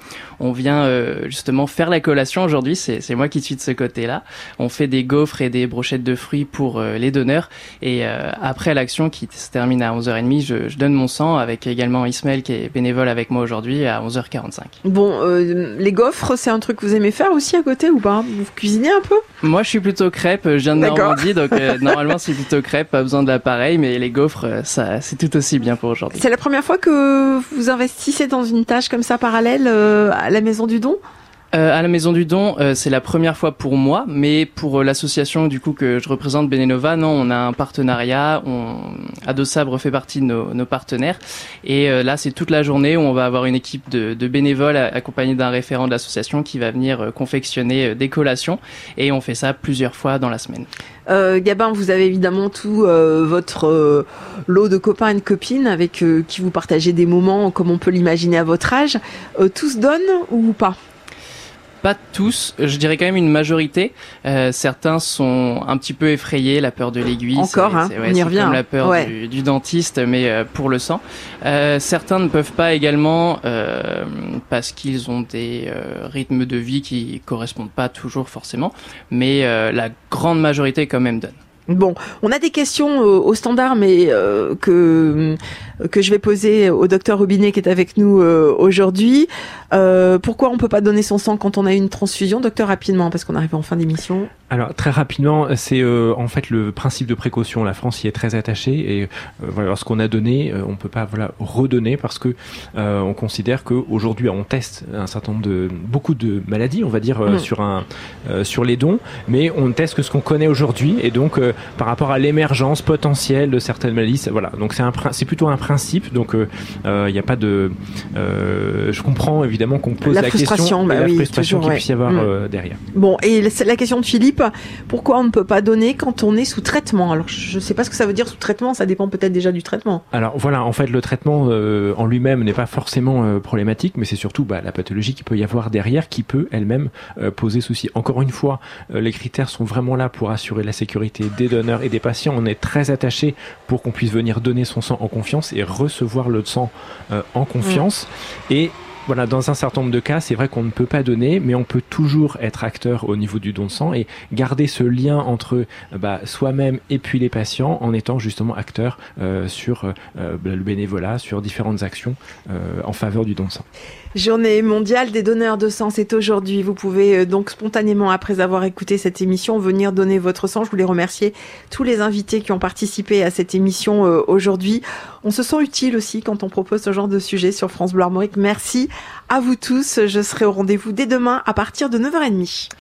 On vient euh, justement faire la collation aujourd'hui. C'est c'est moi qui suis de ce côté-là. On fait des gaufres et des brochettes de fruits pour euh, les donneurs. Et euh, après l'action qui se termine à 11h30, je, je donne mon sang avec également Ismaël qui est bénévole avec moi aujourd'hui à 11h45. Bon, euh, les gaufres, c'est un truc que vous aimez faire aussi à côté ou pas? Vous cuisinez un peu? Moi, je suis plutôt crêpe. Je viens de. Normandie, donc euh, normalement, c'est plutôt crêpe, pas besoin de l'appareil. Mais les gaufres, ça, c'est tout aussi bien pour aujourd'hui. C'est la première fois que vous investissez dans une tâche comme ça parallèle euh, à la Maison du Don? Euh, à la Maison du Don, euh, c'est la première fois pour moi, mais pour euh, l'association du coup que je représente, Benenova, non, on a un partenariat. On... Ado Sabre fait partie de nos, nos partenaires, et euh, là c'est toute la journée où on va avoir une équipe de, de bénévoles a- accompagnée d'un référent de l'association qui va venir euh, confectionner euh, des collations, et on fait ça plusieurs fois dans la semaine. Euh, Gabin, vous avez évidemment tout euh, votre euh, lot de copains et de copines avec euh, qui vous partagez des moments comme on peut l'imaginer à votre âge. Euh, tous donnent ou pas? Pas tous, je dirais quand même une majorité. Euh, certains sont un petit peu effrayés, la peur de l'aiguille. Encore, hein, on y revient, Comme la peur Ouais. du, du dentiste, mais euh, pour le sang. Euh, certains ne peuvent pas également parce qu'ils ont des rythmes de vie qui correspondent pas toujours forcément, mais la grande majorité quand même donne. Bon, on a des questions au standard, mais euh, que que je vais poser au docteur Robinet qui est avec nous euh, aujourd'hui. Euh, pourquoi on peut pas donner son sang quand on a une transfusion, docteur rapidement, parce qu'on arrive en fin d'émission? Alors très rapidement, c'est euh, en fait le principe de précaution. La France y est très attachée et euh, voilà, lorsqu'on a donné, on peut pas voilà redonner parce que on considère qu'aujourd'hui on teste un certain nombre de beaucoup de maladies, on va dire Mm. sur un sur les dons, mais on ne teste que ce qu'on connaît aujourd'hui et donc par rapport à l'émergence potentielle de certaines maladies, voilà. Donc c'est un c'est plutôt un principe. Donc il n'y a pas de, euh, je comprends évidemment qu'on pose La la, frustration, question, bah et la oui, frustration qu'il ouais. puisse y avoir Mm. euh, derrière. Bon, et la question de Philippe, pourquoi on ne peut pas donner quand on est sous traitement? Alors, je ne sais pas ce que ça veut dire sous traitement, ça dépend peut-être déjà du traitement. Alors voilà, en fait, le traitement euh, en lui-même n'est pas forcément euh, problématique, mais c'est surtout bah, la pathologie qui peut y avoir derrière qui peut elle-même euh, poser souci. Encore une fois, euh, les critères sont vraiment là pour assurer la sécurité des donneurs et des patients. On est très attaché pour qu'on puisse venir donner son sang en confiance et recevoir le sang euh, en confiance. Et voilà, dans un certain nombre de cas, c'est vrai qu'on ne peut pas donner, mais on peut toujours être acteur au niveau du don de sang et garder ce lien entre euh, bah, soi-même et puis les patients en étant justement acteur euh, sur euh, le bénévolat, sur différentes actions euh, en faveur du don de sang. Journée mondiale des donneurs de sang, c'est aujourd'hui. Vous pouvez euh, donc spontanément, après avoir écouté cette émission, venir donner votre sang. Je voulais remercier tous les invités qui ont participé à cette émission euh, aujourd'hui. On se sent utile aussi quand on propose ce genre de sujet sur France Bleu Armorique. Merci à vous tous. Je serai au rendez-vous dès demain à partir de 9h30.